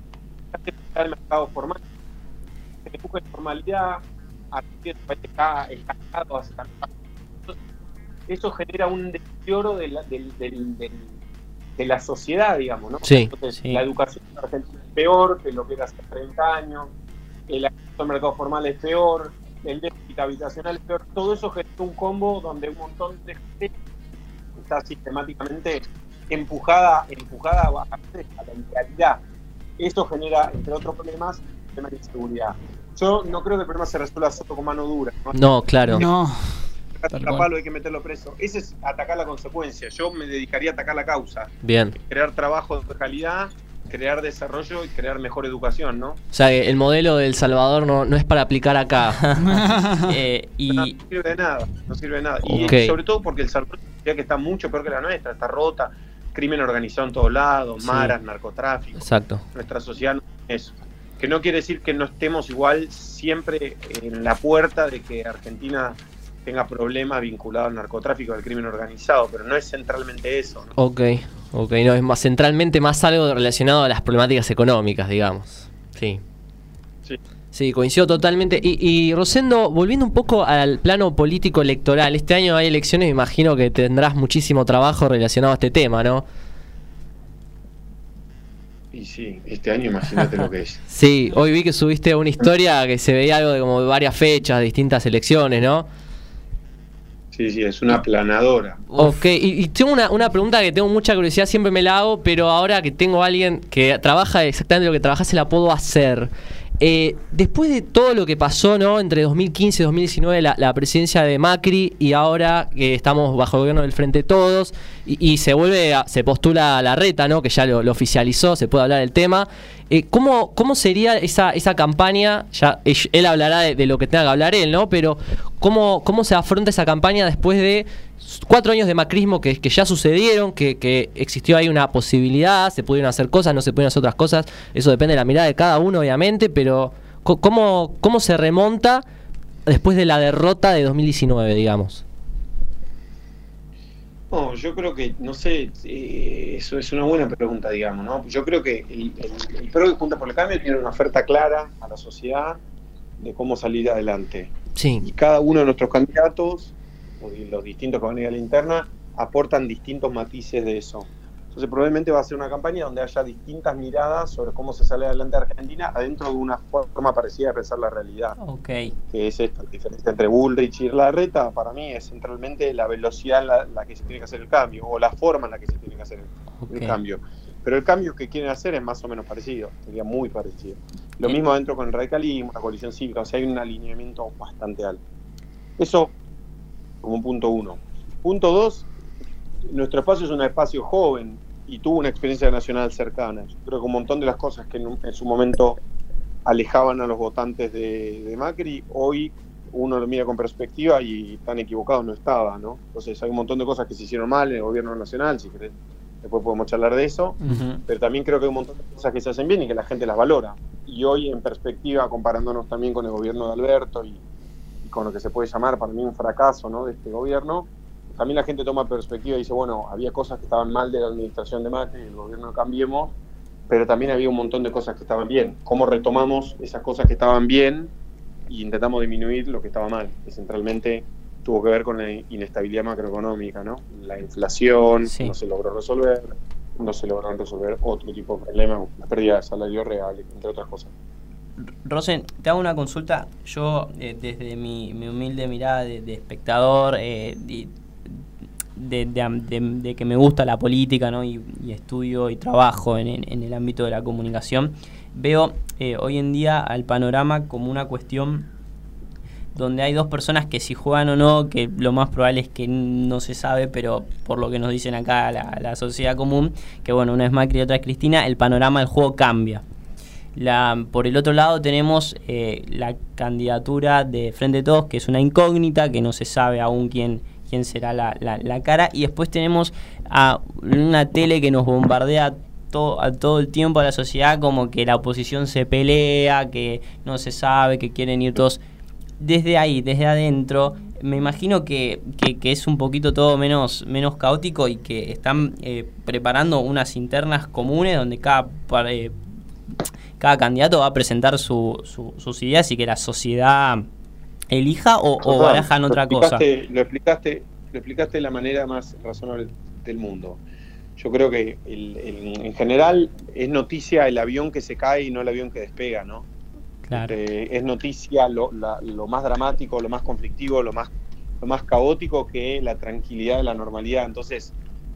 Speaker 5: el mercado formal. Se busca informalidad, está estancado hace eso genera un deterioro de la, de la sociedad, digamos, ¿no?
Speaker 3: Sí,
Speaker 5: La educación en Argentina es peor que lo que era hace 30 años, el acceso al mercado formal es peor, el déficit habitacional es peor, todo eso genera un combo donde un montón de gente está sistemáticamente empujada, empujada a, la ilegalidad. Eso genera, entre otros problemas, temas de inseguridad. Yo no creo que el problema se resuelva solo con mano dura.
Speaker 3: No, claro.
Speaker 4: No.
Speaker 5: Palo hay que meterlo preso. Ese es atacar la consecuencia. Yo me dedicaría a atacar la causa.
Speaker 3: Bien.
Speaker 5: Crear trabajo de calidad, crear desarrollo y crear mejor educación, ¿no? O
Speaker 3: sea, el modelo del Salvador no, no es para aplicar acá.
Speaker 5: Eh, y... No sirve de nada, no sirve de nada. Y sobre todo porque el Salvador ya que está mucho peor que la nuestra, está rota, crimen organizado en todos lados, maras, narcotráfico.
Speaker 3: Exacto.
Speaker 5: Nuestra sociedad no es eso que no quiere decir que no estemos igual siempre en la puerta de que Argentina tenga problemas vinculados al narcotráfico, al crimen organizado, pero no es centralmente eso. ¿no?
Speaker 3: Ok, ok, no, es más centralmente más algo relacionado a las problemáticas económicas, digamos. Sí. Sí. Coincido totalmente. Y, y, Rosendo, volviendo un poco al plano político electoral, este año hay elecciones, me imagino que tendrás muchísimo trabajo relacionado a este tema, ¿no?
Speaker 5: Y sí, este año imagínate lo que es.
Speaker 3: Sí, hoy vi que subiste una historia que se veía algo de como varias fechas, distintas elecciones, ¿no?
Speaker 5: Sí, sí, es una planadora.
Speaker 3: Ok, y, tengo una, una, pregunta que tengo mucha curiosidad, siempre me la hago, pero ahora que tengo a alguien que trabaja exactamente lo que trabaja, se la puedo hacer. Eh, después de todo lo que pasó ¿no? entre 2015 y 2019, la, presidencia de Macri y ahora que estamos bajo el gobierno del Frente Todos y, se vuelve, se postula la reta, ¿no? que ya lo, oficializó, se puede hablar del tema. Eh, ¿cómo, ¿Cómo sería esa, esa campaña? Ya él, hablará de, lo que tenga que hablar él, ¿no? Pero ¿cómo, ¿cómo se afronta esa campaña después de cuatro años de macrismo que, que ya sucedieron, que, existió ahí una posibilidad, se pudieron hacer cosas, no se pudieron hacer otras cosas, eso depende de la mirada de cada uno, obviamente, pero ¿cómo, cómo se remonta después de la derrota de 2019, digamos?
Speaker 5: No, yo creo que, no sé, eh, eso es una buena pregunta, digamos, ¿no? Yo creo que el, el, PRO de Junta por el Cambio tiene una oferta clara a la sociedad de cómo salir adelante.
Speaker 3: Sí.
Speaker 5: Y cada uno de nuestros candidatos los distintos que van a ir a la interna, aportan distintos matices de eso. Entonces probablemente va a ser una campaña donde haya distintas miradas sobre cómo se sale adelante Argentina adentro de una forma parecida de pensar la realidad.
Speaker 2: Okay.
Speaker 5: Que es esta, la diferencia entre Bullrich y Larreta, para mí es centralmente la velocidad en la, que se tiene que hacer el cambio, o la forma en la que se tiene que hacer el, cambio. Pero el cambio que quieren hacer es más o menos parecido, sería muy parecido. Lo mismo adentro con el radicalismo, la coalición cívica, o sea, hay un alineamiento bastante alto. Eso como punto uno. Punto dos, nuestro espacio es un espacio joven y tuvo una experiencia nacional cercana. Yo creo que un montón de las cosas que en, su momento alejaban a los votantes de, Macri, hoy uno lo mira con perspectiva y tan equivocado no estaba, ¿no? Entonces hay un montón de cosas que se hicieron mal en el gobierno nacional, si querés, después podemos charlar de eso, pero también creo que hay un montón de cosas que se hacen bien y que la gente las valora. Y hoy en perspectiva, comparándonos también con el gobierno de Alberto y, con lo que se puede llamar para mí un fracaso ¿no? de este gobierno, también la gente toma perspectiva y dice, bueno, había cosas que estaban mal de la administración de Macri, el gobierno de Cambiemos, pero también había un montón de cosas que estaban bien. ¿Cómo retomamos esas cosas que estaban bien e intentamos disminuir lo que estaba mal? Que centralmente tuvo que ver con la inestabilidad macroeconómica, ¿no? La inflación no se logró resolver, no se lograron resolver otro tipo de problemas, la pérdida de salario real, entre otras cosas.
Speaker 2: Rosen, te hago una consulta. Yo, eh, desde mi, humilde mirada de, espectador, eh, de, que me gusta la política ¿no? y, estudio y trabajo en, el ámbito de la comunicación, veo eh, hoy en día al panorama como una cuestión donde hay dos personas que si juegan o no, que lo más probable es que no se sabe, pero por lo que nos dicen acá la, la sociedad común, que bueno, una es Macri y otra es Cristina, el panorama del juego cambia. Por el otro lado tenemos eh, la candidatura de Frente de Todos, que es una incógnita, que no se sabe aún quién, quién será la, la, la cara. Y después tenemos a una tele que nos bombardea todo, a todo el tiempo a la sociedad como que la oposición se pelea, que no se sabe, que quieren ir todos. Desde ahí, desde adentro, me imagino que, que, es un poquito todo menos, menos caótico y que están eh, preparando unas internas comunes donde cada, eh, cada candidato va a presentar su- sus ideas y que la sociedad elija o, o barajan
Speaker 5: lo
Speaker 2: otra cosa.
Speaker 5: Lo explicaste, lo explicaste de la manera más razonable del mundo. Yo creo que el- el- en general es noticia el avión que se cae y no el avión que despega, ¿no?
Speaker 2: Claro.
Speaker 5: Eh, es noticia lo, la- lo más dramático, lo más conflictivo, lo más, lo más caótico que la tranquilidad de la normalidad. Entonces,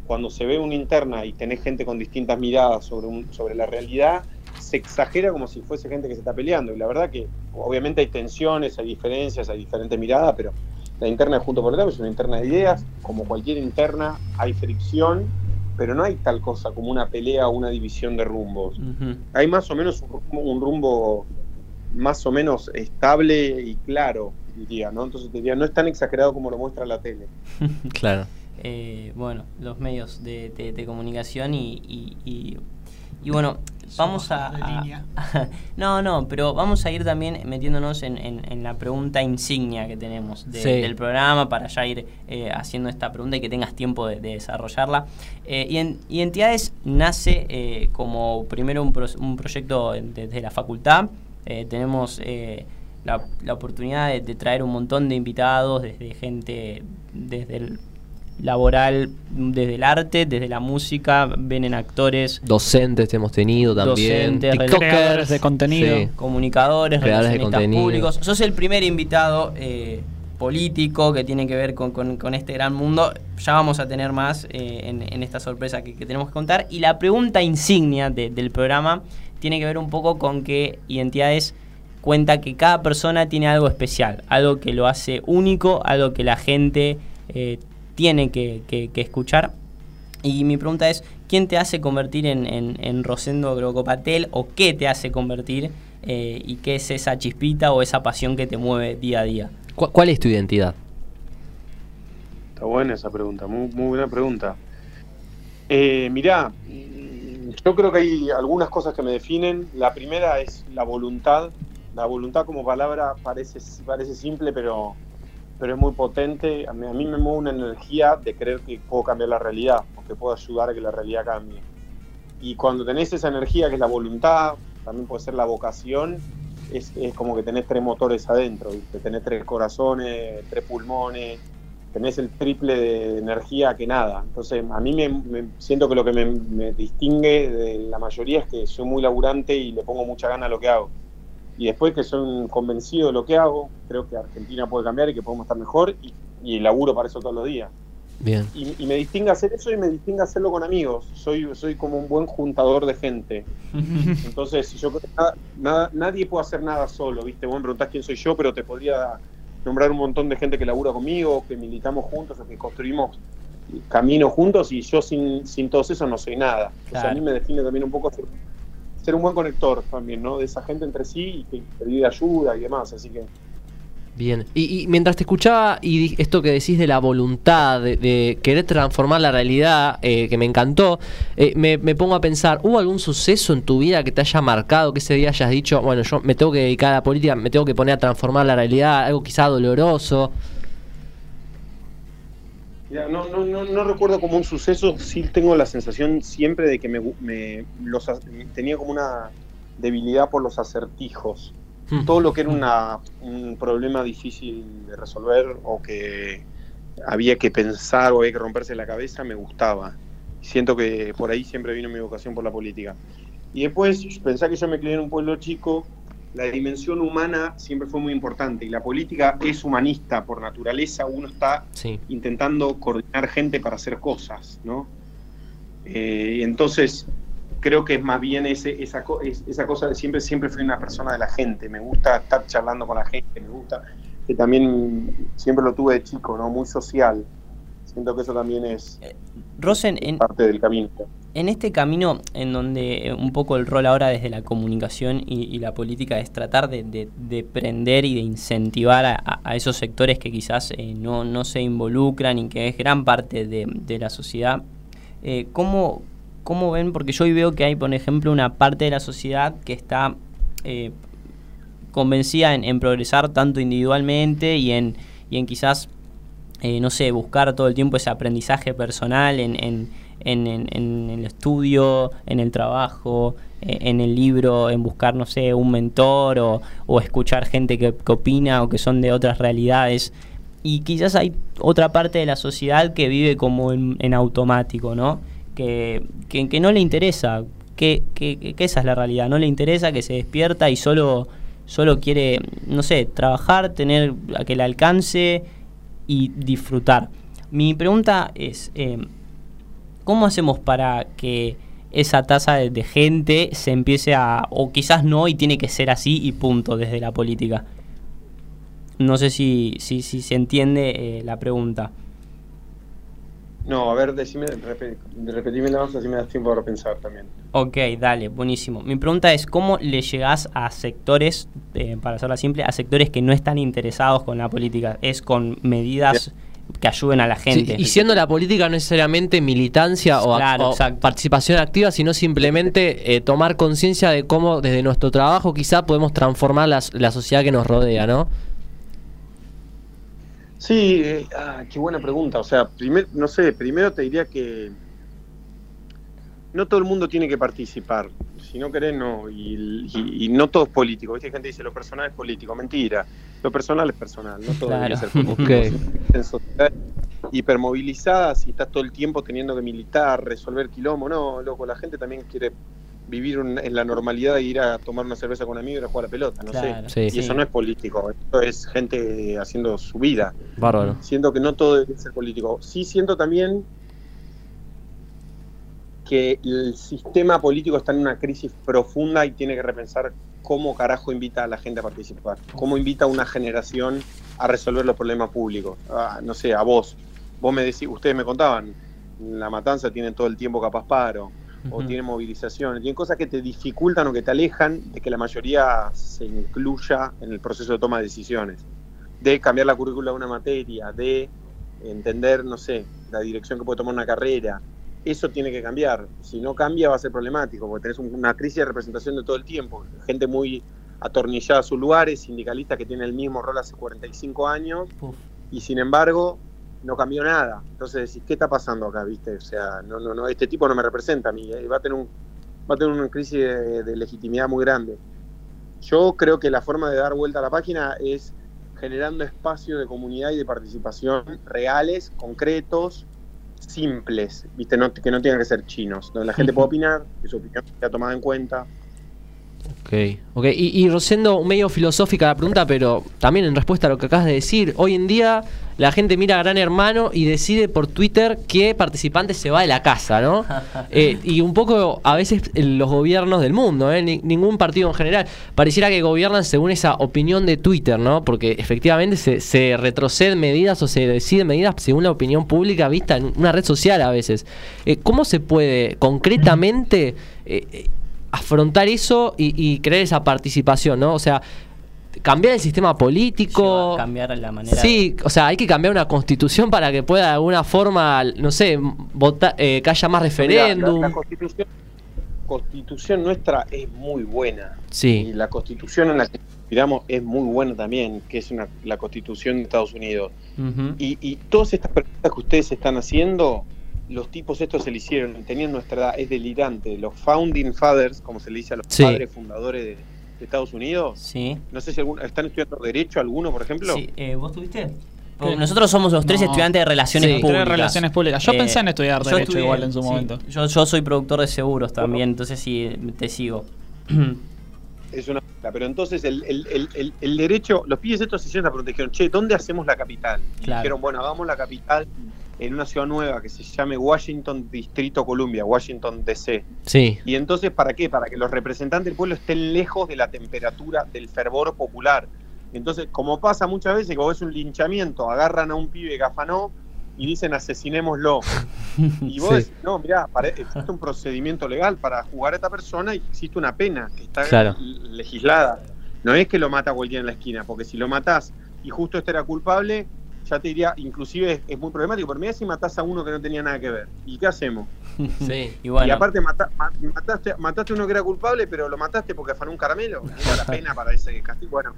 Speaker 5: cuando se ve una interna y tenés gente con distintas miradas sobre, un- sobre la realidad, se exagera como si fuese gente que se está peleando. Y la verdad que obviamente hay tensiones, hay diferencias, hay diferentes miradas, pero la interna de Junto por el Cambio es una interna de ideas. Como cualquier interna, hay fricción, pero no hay tal cosa como una pelea o una división de rumbos hay más o menos un rumbo, un rumbo más o menos estable y claro, diría, ¿no? Entonces te diría, no es tan exagerado como lo muestra la tele.
Speaker 3: Claro.
Speaker 2: eh, bueno, los medios de, de- de comunicación y, y, y- y bueno, vamos a... no, no, pero vamos a ir también metiéndonos en, en- en la pregunta insignia que tenemos de-
Speaker 3: Sí.
Speaker 2: del programa para ya ir eh, haciendo esta pregunta y que tengas tiempo de, de desarrollarla. Eh, y en- Identidades nace eh, como primero un, pro- un proyecto desde la facultad. Eh, tenemos eh, la, la oportunidad de, de traer un montón de invitados, desde gente, desde el laboral, desde el arte, desde la música, vienen actores,
Speaker 3: Docentes hemos tenido también.
Speaker 2: Docentes,
Speaker 3: TikTokers.
Speaker 4: de contenido.
Speaker 3: Sí.
Speaker 2: comunicadores,
Speaker 3: Creadores de
Speaker 2: relacionistas
Speaker 3: contenido.
Speaker 2: públicos. Sos el primer invitado eh, político que tiene que ver con, con- con este gran mundo. Ya vamos a tener más eh, en, en esta sorpresa que, que tenemos que contar. Y la pregunta insignia de- del programa tiene que ver un poco con que Identidades cuenta que cada persona tiene algo especial, algo que lo hace único, algo que la gente eh, tiene que, que- que escuchar. Y mi pregunta es, ¿quién te hace convertir en, en, en Rosendo Grocopatel o qué te hace convertir eh, y qué es esa chispita o esa pasión que te mueve día a día?
Speaker 3: ¿Cu- ¿Cuál es tu identidad?
Speaker 5: Está buena esa pregunta, muy, muy buena pregunta. Eh, mirá, yo creo que hay algunas cosas que me definen. La primera es la voluntad. La voluntad como palabra parece, parece simple, pero, pero es muy potente. A mí, a mí me mueve una energía de creer que puedo cambiar la realidad, o que puedo ayudar a que la realidad cambie. Y cuando tenés esa energía, que es la voluntad, también puede ser la vocación, es, es como que tenés tres motores adentro, ¿viste? tenés tres corazones, tres pulmones, tenés el triple de energía que nada. Entonces, a mí me, me- siento que lo que me, me distingue de la mayoría es que soy muy laburante y le pongo mucha gana a lo que hago. Y después que soy un convencido de lo que hago, creo que Argentina puede cambiar y que podemos estar mejor y, y laburo para eso todos los días.
Speaker 3: Bien.
Speaker 5: Y, y me distingue hacer eso y me distingue hacerlo con amigos. Soy, soy como un buen juntador de gente. Entonces, yo creo que nada- nada- nadie puede hacer nada solo, ¿viste? Vos me preguntás quién soy yo, pero te podría nombrar un montón de gente que labura conmigo, que militamos juntos o que construimos caminos juntos y yo sin, sin todos esos no soy nada. Entonces,
Speaker 2: Claro.
Speaker 5: a mí me define también un poco ser, un buen conector también, ¿no? De esa gente entre sí y que pide ayuda y demás. Así que
Speaker 3: Bien. Y, y mientras te escuchaba y esto que decís de la voluntad, de, de querer transformar la realidad, eh, que me encantó, eh, me, me pongo a pensar, ¿hubo algún suceso en tu vida que te haya marcado, que ese día hayas dicho, bueno, yo me tengo que dedicar a la política, me tengo que poner a transformar la realidad, algo quizá doloroso?
Speaker 5: Mira, no, no, no, no recuerdo como un suceso, sí tengo la sensación siempre de que me, me- los, tenía como una debilidad por los acertijos.
Speaker 3: Hmm.
Speaker 5: Todo lo que era una, un problema difícil de resolver o que había que pensar o había que romperse la cabeza me gustaba. Siento que por ahí siempre vino mi vocación por la política. Y después pensá que yo me crié en un pueblo chico, la dimensión humana siempre fue muy importante y la política es humanista por naturaleza, uno está
Speaker 3: Sí.
Speaker 5: intentando coordinar gente para hacer cosas, ¿no? Eh, entonces, creo que es más bien ese, esa, esa cosa de siempre, siempre fui una persona de la gente, me gusta estar charlando con la gente, me gusta, que también siempre lo tuve de chico, ¿no? Muy social. Siento que eso también es
Speaker 2: Rosen, en,
Speaker 5: parte del camino.
Speaker 2: En este camino en donde eh, un poco el rol ahora desde la comunicación y, la política es tratar de, prender y de incentivar a, esos sectores que quizás eh, no, se involucran y que es gran parte de, la sociedad, eh, ¿cómo, ven? Porque yo hoy veo que hay, por ejemplo, una parte de la sociedad que está convencida en, progresar tanto individualmente y en, en quizás, no sé, buscar todo el tiempo ese aprendizaje personal en en, el estudio, en el trabajo, eh, en el libro, en buscar, no sé, un mentor o, escuchar gente que, opina o que son de otras realidades. Y quizás hay otra parte de la sociedad que vive como en, automático, ¿no? Que, que, no le interesa, que, que, esa es la realidad, no le interesa, que se despierta y solo, solo quiere, no sé, trabajar, tener a que le alcance y disfrutar. Mi pregunta es, eh, ¿Cómo hacemos para que esa tasa de, gente se empiece a, o quizás no, y tiene que ser así y punto desde la política? No sé si, si, si se entiende eh, la pregunta.
Speaker 5: No, a ver, decime, repetime la así me das tiempo para pensar también.
Speaker 2: Ok, dale, buenísimo. Mi pregunta es, ¿cómo le llegás a sectores, eh, para hacerla simple, a sectores que no están interesados con la política? ¿Es con medidas que ayuden a la gente.
Speaker 3: y siendo la política no necesariamente militancia o, participación activa, sino simplemente eh, tomar conciencia de cómo desde nuestro trabajo quizá podemos transformar la, sociedad que nos rodea, ¿no?
Speaker 5: Sí, eh, ah, qué buena pregunta. O sea, primer, no sé, primero te diría que no todo el mundo tiene que participar. Si no querés, no. Y, no todo es político. ¿Viste? Gente dice lo personal es político. Mentira. Lo personal es personal. No todo claro. ser. En sociedades hipermovilizadas y estás todo el tiempo teniendo que militar, resolver quilombo. No, loco, la gente también quiere vivir en la normalidad e ir a tomar una cerveza con un amigo y a jugar a la pelota, no sé. y eso no es político, esto es gente haciendo su vida.
Speaker 3: Bárbaro.
Speaker 5: Siento que no todo debe ser político. Sí siento también que el sistema político está en una crisis profunda y tiene que repensar cómo carajo invita a la gente a participar, cómo invita a una generación a resolver los problemas públicos. Ah, no sé, a vos, vos me decís, ustedes me contaban, la matanza tiene todo el tiempo capaz paro, o tiene movilizaciones, tiene cosas que te dificultan o que te alejan de que la mayoría se incluya en el proceso de toma de decisiones, de cambiar la currícula de una materia, de entender, no sé, la dirección que puede tomar una carrera, eso tiene que cambiar. Si no cambia va a ser problemático, porque tenés una crisis de representación de todo el tiempo. Gente muy atornillada a sus lugares, sindicalistas que tienen el mismo rol hace 45 años, y sin embargo no cambió nada. Entonces decís, ¿qué está pasando acá? ¿Viste? O sea, no, no, no, este tipo no me representa a mí, eh, va a tener un, va a tener una crisis de legitimidad muy grande. Yo creo que la forma de dar vuelta a la página es generando espacios de comunidad y de participación reales, concretos, simples, ¿viste? No, que no tienen que ser chinos, donde la gente puede opinar, que su opinión sea tomada en cuenta.
Speaker 3: Ok, ok. Y, y Rosendo, medio filosófica la pregunta, pero también en respuesta a lo que acabas de decir, hoy en día la gente mira a Gran Hermano y decide por Twitter qué participante se va de la casa, ¿no? Eh, y un poco a veces los gobiernos del mundo, ¿eh? ningún partido en general, pareciera que gobiernan según esa opinión de Twitter, ¿no? Porque efectivamente se, se retroceden medidas o se deciden medidas según la opinión pública vista en una red social a veces. Eh, ¿Cómo se puede concretamente eh, afrontar eso y, y crear esa participación, ¿no? O sea, cambiar el sistema político.
Speaker 2: cambiar la manera.
Speaker 3: Sí, o sea, hay que cambiar una constitución para que pueda de alguna forma, no sé, votar, eh, que haya más referéndum.
Speaker 5: la, constitución, constitución, nuestra es muy buena.
Speaker 3: Sí.
Speaker 5: Y la constitución en la que inspiramos es muy buena también, que es una, la constitución de Estados Unidos. y, y todas estas preguntas que ustedes están haciendo, los tipos estos se le hicieron, tenían nuestra edad, es delirante. Los founding fathers, como se le dice a los padres fundadores de Estados Unidos.
Speaker 2: Sí.
Speaker 5: No sé si están estudiando Derecho alguno, por ejemplo. Sí,
Speaker 2: eh, ¿vos tuviste? Nosotros somos los tres estudiantes de Relaciones Públicas.
Speaker 4: Relaciones Públicas. Yo eh, pensé en estudiar Derecho igual en su momento.
Speaker 2: Yo, yo soy productor de seguros también, entonces sí, te sigo.
Speaker 5: Es una pero entonces el, el, derecho, los pibes estos se hicieron la dijeron, che, ¿dónde hacemos la capital? dijeron, bueno, hagamos la capital en una ciudad nueva que se llame Washington Distrito Columbia, Washington DC.
Speaker 3: Sí.
Speaker 5: Y entonces, ¿para qué? Para que los representantes del pueblo estén lejos de la temperatura del fervor popular. Entonces, como pasa muchas veces, como es un linchamiento, agarran a un pibe gafanó y dicen asesinémoslo. Y vos
Speaker 3: Sí.
Speaker 5: decís, no, mirá, pare- existe un procedimiento legal para jugar a esta persona y existe una pena que está
Speaker 3: Claro.
Speaker 5: legislada. No es que lo mata cualquiera en la esquina, porque si lo matás y justo este era culpable, ya te diría, inclusive es, es muy problemático, pero mirá si matás a uno que no tenía nada que ver. ¿Y qué hacemos?
Speaker 3: Sí.
Speaker 2: Y bueno,
Speaker 5: Y aparte mata- ma- mataste, mataste a uno que era culpable, pero lo mataste porque afanó un caramelo. Era la pena para ese castigo. Bueno,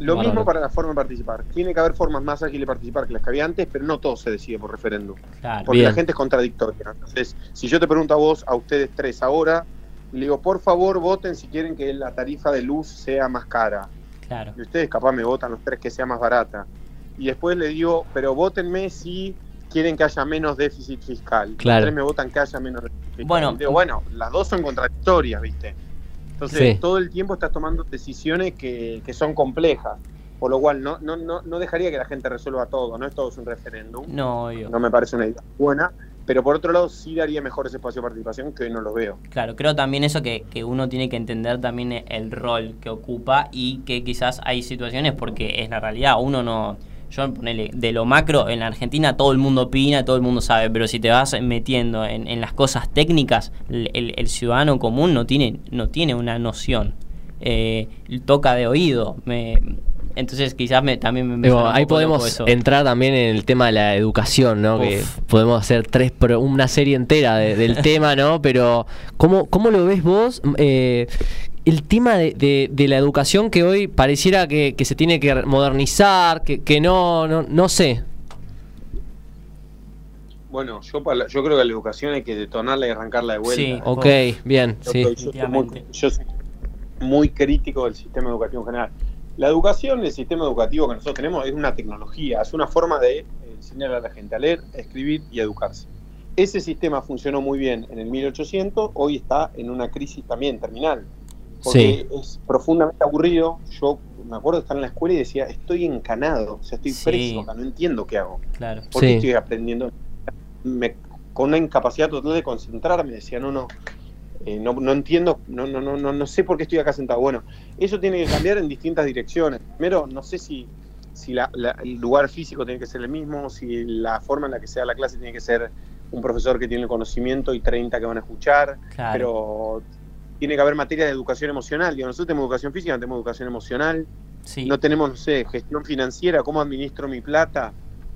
Speaker 5: lo mismo para la forma de participar. Tiene que haber formas más ágiles de participar que las que había antes, pero no todo se decide por referéndum.
Speaker 2: claro.
Speaker 5: Porque
Speaker 3: Bien.
Speaker 5: la gente es contradictoria. Entonces, si yo te pregunto a vos, a ustedes tres ahora, le digo, por favor, voten si quieren que la tarifa de luz sea más cara.
Speaker 2: Claro.
Speaker 5: Y ustedes capaz me votan los tres que sea más barata. Y después le digo, pero votenme si quieren que haya menos déficit fiscal.
Speaker 3: Claro.
Speaker 5: Los tres me votan que haya menos déficit fiscal.
Speaker 2: Bueno.
Speaker 5: Digo, bueno, las dos son contradictorias, ¿viste? Entonces,
Speaker 3: Sí.
Speaker 5: todo el tiempo estás tomando decisiones que, que son complejas. Por lo cual, no, no, no, no dejaría que la gente resuelva todo. No es todo un referéndum.
Speaker 2: No, obvio.
Speaker 5: No me parece una idea buena. Pero por otro lado, sí daría mejores espacios de participación que hoy no los veo.
Speaker 2: Claro, creo también eso que, que uno tiene que entender también el rol que ocupa y que quizás hay situaciones porque es la realidad, uno no... Yo ponele, de lo macro, en la Argentina todo el mundo opina, todo el mundo sabe, pero si te vas metiendo en, en las cosas técnicas, el, el- el ciudadano común no tiene, no tiene una noción. Eh, toca de oído. Me, entonces quizás me, también me...
Speaker 3: Digo, ahí podemos entrar también en el tema de la educación, ¿no? Que podemos hacer tres pro- una serie entera de- del tema, ¿no? Pero ¿cómo, cómo lo ves vos? Eh, el tema de, de- de la educación que hoy pareciera que, que se tiene que modernizar, que, que no, no, no sé.
Speaker 5: Bueno, yo, para la- yo creo que la educación hay que detonarla y arrancarla de vuelta.
Speaker 2: Sí.
Speaker 3: Ok, bien,
Speaker 5: Yo
Speaker 3: sí.
Speaker 5: soy- yo soy muy,
Speaker 2: Definitivamente.
Speaker 5: yo soy muy crítico del sistema educativo en general. La educación, el sistema educativo que nosotros tenemos es una tecnología, es una forma de eh, enseñar a la gente a leer, a escribir y a educarse. Ese sistema funcionó muy bien en el 1800, hoy está en una crisis también terminal, porque es profundamente aburrido. Yo me acuerdo de estar en la escuela y decía, estoy encanado, o sea, estoy
Speaker 2: Sí.
Speaker 5: preso acá, no entiendo qué hago.
Speaker 2: Claro.
Speaker 5: porque
Speaker 3: Sí.
Speaker 5: estoy aprendiendo? Me- con una incapacidad total de concentrarme, decía, no, no, eh, no, no entiendo, no, no, no, no, no sé por qué estoy acá sentado. Bueno, eso tiene que cambiar en distintas direcciones. Primero, no sé si, si la- la- el lugar físico tiene que ser el mismo, si la forma en la que sea la clase tiene que ser un profesor que tiene el conocimiento y 30 que van a escuchar,
Speaker 2: Claro.
Speaker 5: pero tiene que haber materia de educación emocional. Digo, nosotros tenemos educación física, no tenemos educación emocional,
Speaker 2: Sí.
Speaker 5: no tenemos, no sé, gestión financiera, cómo administro mi plata,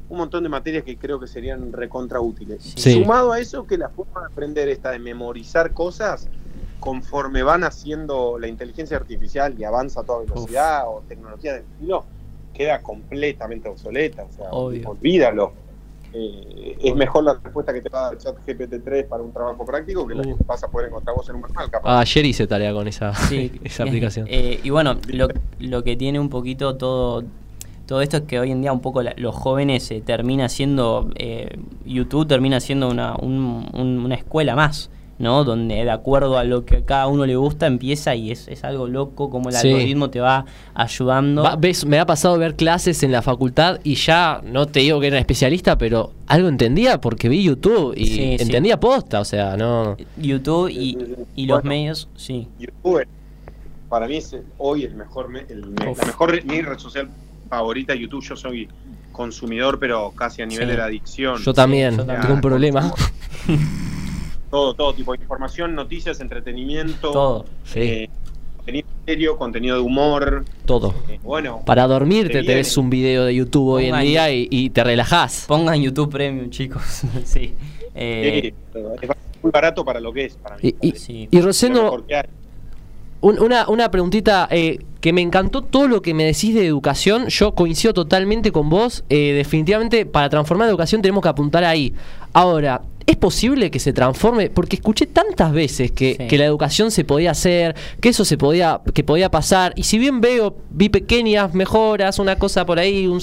Speaker 5: un montón de materias que creo que serían recontra útiles.
Speaker 3: Sí.
Speaker 5: Sumado a eso, que la forma de aprender esta de memorizar cosas, conforme van haciendo la inteligencia artificial y avanza a toda velocidad o tecnología del estilo, queda completamente obsoleta. O sea,
Speaker 2: Obvio.
Speaker 5: olvídalo. Eh, es mejor la respuesta que te va a dar chat GPT-3 para un trabajo práctico que la
Speaker 3: Uh.
Speaker 5: que vas a poder encontrar vos en un manual, capaz.
Speaker 3: Ayer hice tarea con esa,
Speaker 2: Sí,
Speaker 3: esa
Speaker 2: eh,
Speaker 3: aplicación.
Speaker 2: eh, y bueno, lo, lo que tiene un poquito todo todo esto es que hoy en día un poco la- los jóvenes eh, termina siendo eh, YouTube termina siendo una, un- un- una escuela más, ¿no? Donde de acuerdo a lo que a cada uno le gusta empieza y es, es algo loco como el
Speaker 3: Sí.
Speaker 2: algoritmo te va ayudando.
Speaker 3: Va- ves, me ha pasado ver clases en la facultad y ya no te digo que era especialista, pero algo entendía porque vi YouTube y
Speaker 2: Sí, sí.
Speaker 3: entendía posta, o sea, no.
Speaker 2: YouTube y, y los
Speaker 5: Bueno.
Speaker 2: medios, sí.
Speaker 5: YouTube para mí es hoy el mejor me- el la mejor mi red social favorita YouTube yo soy consumidor pero casi a nivel
Speaker 2: Sí.
Speaker 5: de la adicción
Speaker 3: Yo también,
Speaker 2: yo también.
Speaker 3: tengo un problema.
Speaker 5: todo todo tipo de información noticias entretenimiento
Speaker 2: Todo.
Speaker 3: Sí,
Speaker 5: eh, contenido serio contenido de humor
Speaker 3: todo.
Speaker 5: eh, bueno
Speaker 3: Para dormirte te ves un video de YouTube hoy en día y, y te relajás.
Speaker 2: Pongan YouTube Premium, chicos. sí. Eh,
Speaker 5: eh, es muy barato para lo que es para mí
Speaker 3: Y, y,
Speaker 2: Sí.
Speaker 3: Rosendo, una, una preguntita eh, que me encantó todo lo que me decís de educación. Yo coincido totalmente con vos. Eh, definitivamente, para transformar la educación tenemos que apuntar ahí. Ahora, ¿es posible que se transforme? Porque escuché tantas veces que,
Speaker 2: Sí.
Speaker 3: que la educación se podía hacer, que eso se podía, que podía pasar. Y si bien veo, vi pequeñas mejoras, una cosa por ahí, un,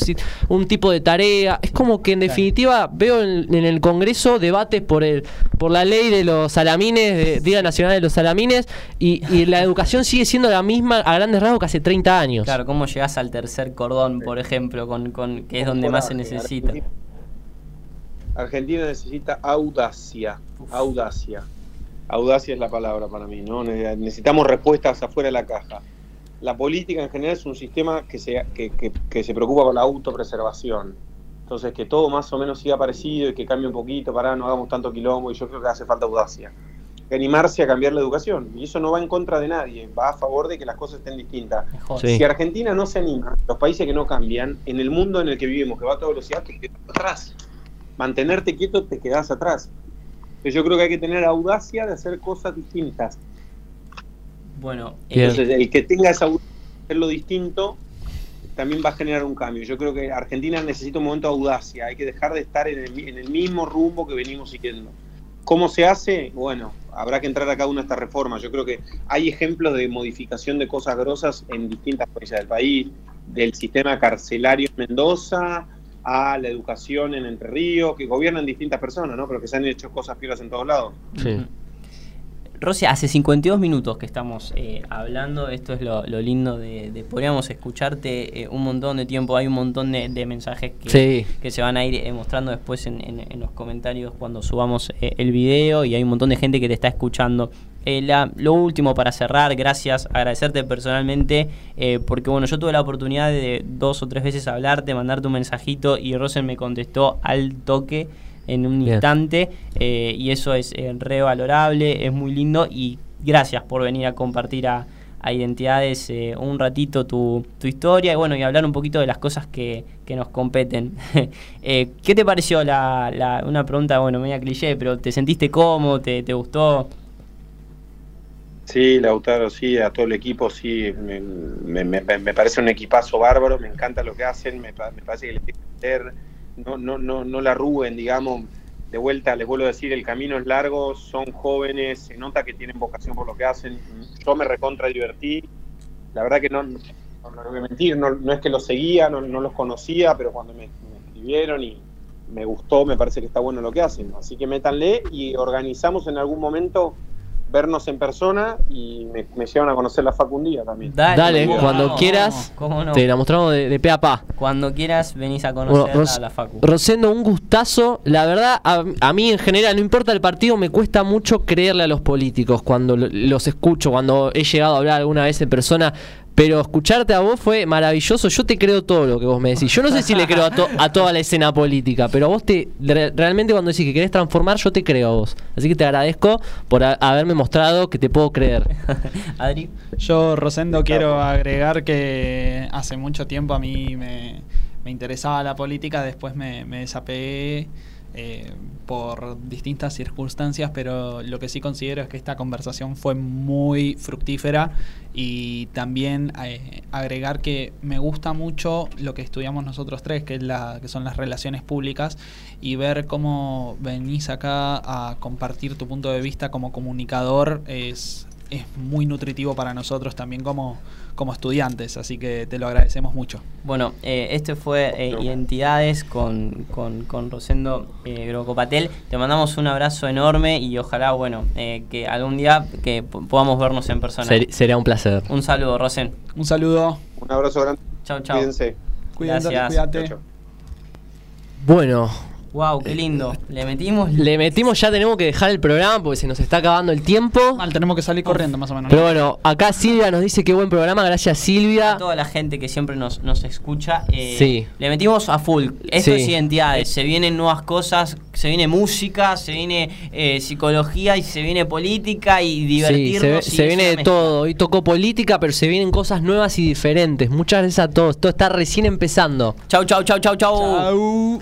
Speaker 3: un tipo de tarea. Es como que en definitiva veo en, en el Congreso debates por el, por la ley de los salamines, de Día Nacional de los Salamines, y, y la educación sigue siendo la misma a grandes rasgos que hace 30 años.
Speaker 2: Claro, cómo llegás al tercer cordón, por ejemplo, con, con que es donde más se necesita.
Speaker 5: Argentina- necesita audacia, audacia. Audacia es la palabra para mí, ¿no? Ne- Necesitamos respuestas afuera de la caja. La política en general es un sistema que se, que, que- que se preocupa por la autopreservación. Entonces, que todo más o menos siga parecido y que cambie un poquito, para no hagamos tanto quilombo, y yo creo que hace falta audacia. Animarse a cambiar la educación. Y eso no va en contra de nadie, va a favor de que las cosas estén distintas.
Speaker 3: Sí.
Speaker 5: Si Argentina no se anima, los países que no cambian, en el mundo en el que vivimos, que va a toda velocidad, te quedas atrás. Mantenerte quieto, te quedas atrás. Entonces, yo creo que hay que tener audacia de hacer cosas distintas.
Speaker 2: Bueno, eh,
Speaker 5: Entonces, el que tenga esa audacia de hacerlo distinto también va a generar un cambio. Yo creo que Argentina necesita un momento de audacia. Hay que dejar de estar en el, en el mismo rumbo que venimos siguiendo. ¿Cómo se hace? Bueno, habrá que entrar a cada una de estas reformas. Yo creo que hay ejemplos de modificación de cosas grosas en distintas provincias del país, del sistema carcelario en Mendoza a la educación en Entre Ríos, que gobiernan distintas personas, ¿no? Pero que se han hecho cosas piolas en todos lados.
Speaker 3: Sí.
Speaker 2: Rosy, hace 52 minutos que estamos eh, hablando, esto es lo, lo lindo de, de- podríamos escucharte eh, un montón de tiempo, hay un montón de, de mensajes que,
Speaker 3: Sí.
Speaker 2: que se van a ir eh, mostrando después en, en- en los comentarios cuando subamos eh, el video y hay un montón de gente que te está escuchando. Eh, la- lo último para cerrar, gracias, agradecerte personalmente, eh, porque bueno, yo tuve la oportunidad de dos o tres veces hablarte, mandarte un mensajito y Rosen me contestó al toque en un
Speaker 3: Bien.
Speaker 2: instante eh, y eso es eh, re valorable, es muy lindo y gracias por venir a compartir a, a Identidades un ratito tu, tu historia y bueno, y hablar un poquito de las cosas que, que nos competen. Eh, ¿Qué te pareció la, la- una pregunta, bueno, media cliché, pero ¿te sentiste cómodo? ¿Te, te gustó?
Speaker 5: Sí, Lautaro, sí, a todo el equipo, sí, me, me- me- parece un equipazo bárbaro, me encanta lo que hacen, me, pa- me parece que les tiene que meter, no, no, no, no la arruguen, digamos, de vuelta, les vuelvo a decir, el camino es largo, son jóvenes, se nota que tienen vocación por lo que hacen, yo me recontra divertí, la verdad que no, no, no voy a mentir, no, no es que los seguía, no, no los conocía, pero cuando me, me escribieron y me gustó, me parece que está bueno lo que hacen, así que métanle y organizamos en algún momento vernos en persona y me, me llevan a conocer la Facu un día también.
Speaker 3: Dale,
Speaker 2: ¿cómo
Speaker 3: cuando
Speaker 2: no?
Speaker 3: quieras,
Speaker 2: ¿Cómo no?
Speaker 3: Te la mostramos de, de pe a pa.
Speaker 2: Cuando quieras venís a conocer
Speaker 3: Bueno, Ros-
Speaker 2: a la Facu.
Speaker 3: Rosendo, un gustazo. La verdad, a, a mí en general, no importa el partido, me cuesta mucho creerle a los políticos cuando lo- los escucho, cuando he llegado a hablar alguna vez en persona. Pero escucharte a vos fue maravilloso. Yo te creo todo lo que vos me decís. Yo no sé si le creo a, to- a toda la escena política, pero vos te re- realmente cuando decís que querés transformar, yo te creo a vos. Así que te agradezco por a- haberme mostrado que te puedo creer.
Speaker 2: Adri.
Speaker 4: Yo, Rosendo, quiero agregar que hace mucho tiempo a mí me, me interesaba la política, después me, me desapegué eh, por distintas circunstancias, pero lo que sí considero es que esta conversación fue muy fructífera y también eh, agregar que me gusta mucho lo que estudiamos nosotros tres, que, es la, que son las relaciones públicas, y ver cómo venís acá a compartir tu punto de vista como comunicador es, es muy nutritivo para nosotros también como, como estudiantes, así que te lo agradecemos mucho.
Speaker 2: Bueno, eh, este fue eh, Identidades con, con, con Rosendo eh, Grocopatel. Te mandamos un abrazo enorme y ojalá, bueno, eh, que algún día que po- podamos vernos en persona.
Speaker 3: Ser- sería un placer.
Speaker 2: Un saludo, Rosen.
Speaker 4: Un saludo,
Speaker 5: Un abrazo grande,
Speaker 2: Chau, chau.
Speaker 5: cuídense.
Speaker 4: cuídate,
Speaker 2: Gracias.
Speaker 4: cuídate.
Speaker 5: Chau, chau.
Speaker 3: Bueno,
Speaker 2: Wow, qué lindo. Le metimos.
Speaker 3: le metimos, ya tenemos que dejar el programa porque se nos está acabando el tiempo.
Speaker 4: Mal, tenemos que salir corriendo más o menos.
Speaker 3: Pero
Speaker 4: ¿no?
Speaker 3: bueno, acá Silvia nos dice qué buen programa, gracias Silvia.
Speaker 2: a toda la gente que siempre nos, nos escucha. eh,
Speaker 3: Sí.
Speaker 2: Le metimos a full. Esto
Speaker 3: Sí.
Speaker 2: es identidades. Se vienen nuevas cosas, se viene música, se viene eh, psicología y se viene política y
Speaker 3: Sí,
Speaker 2: divertirnos.
Speaker 3: se, ve-
Speaker 2: y
Speaker 3: se
Speaker 2: es
Speaker 3: viene de todo. Hoy tocó política, pero se vienen cosas nuevas y diferentes. Muchas gracias a todos. Todo está recién empezando.
Speaker 2: Chau, chau, chau, chau, chau.
Speaker 4: Chau.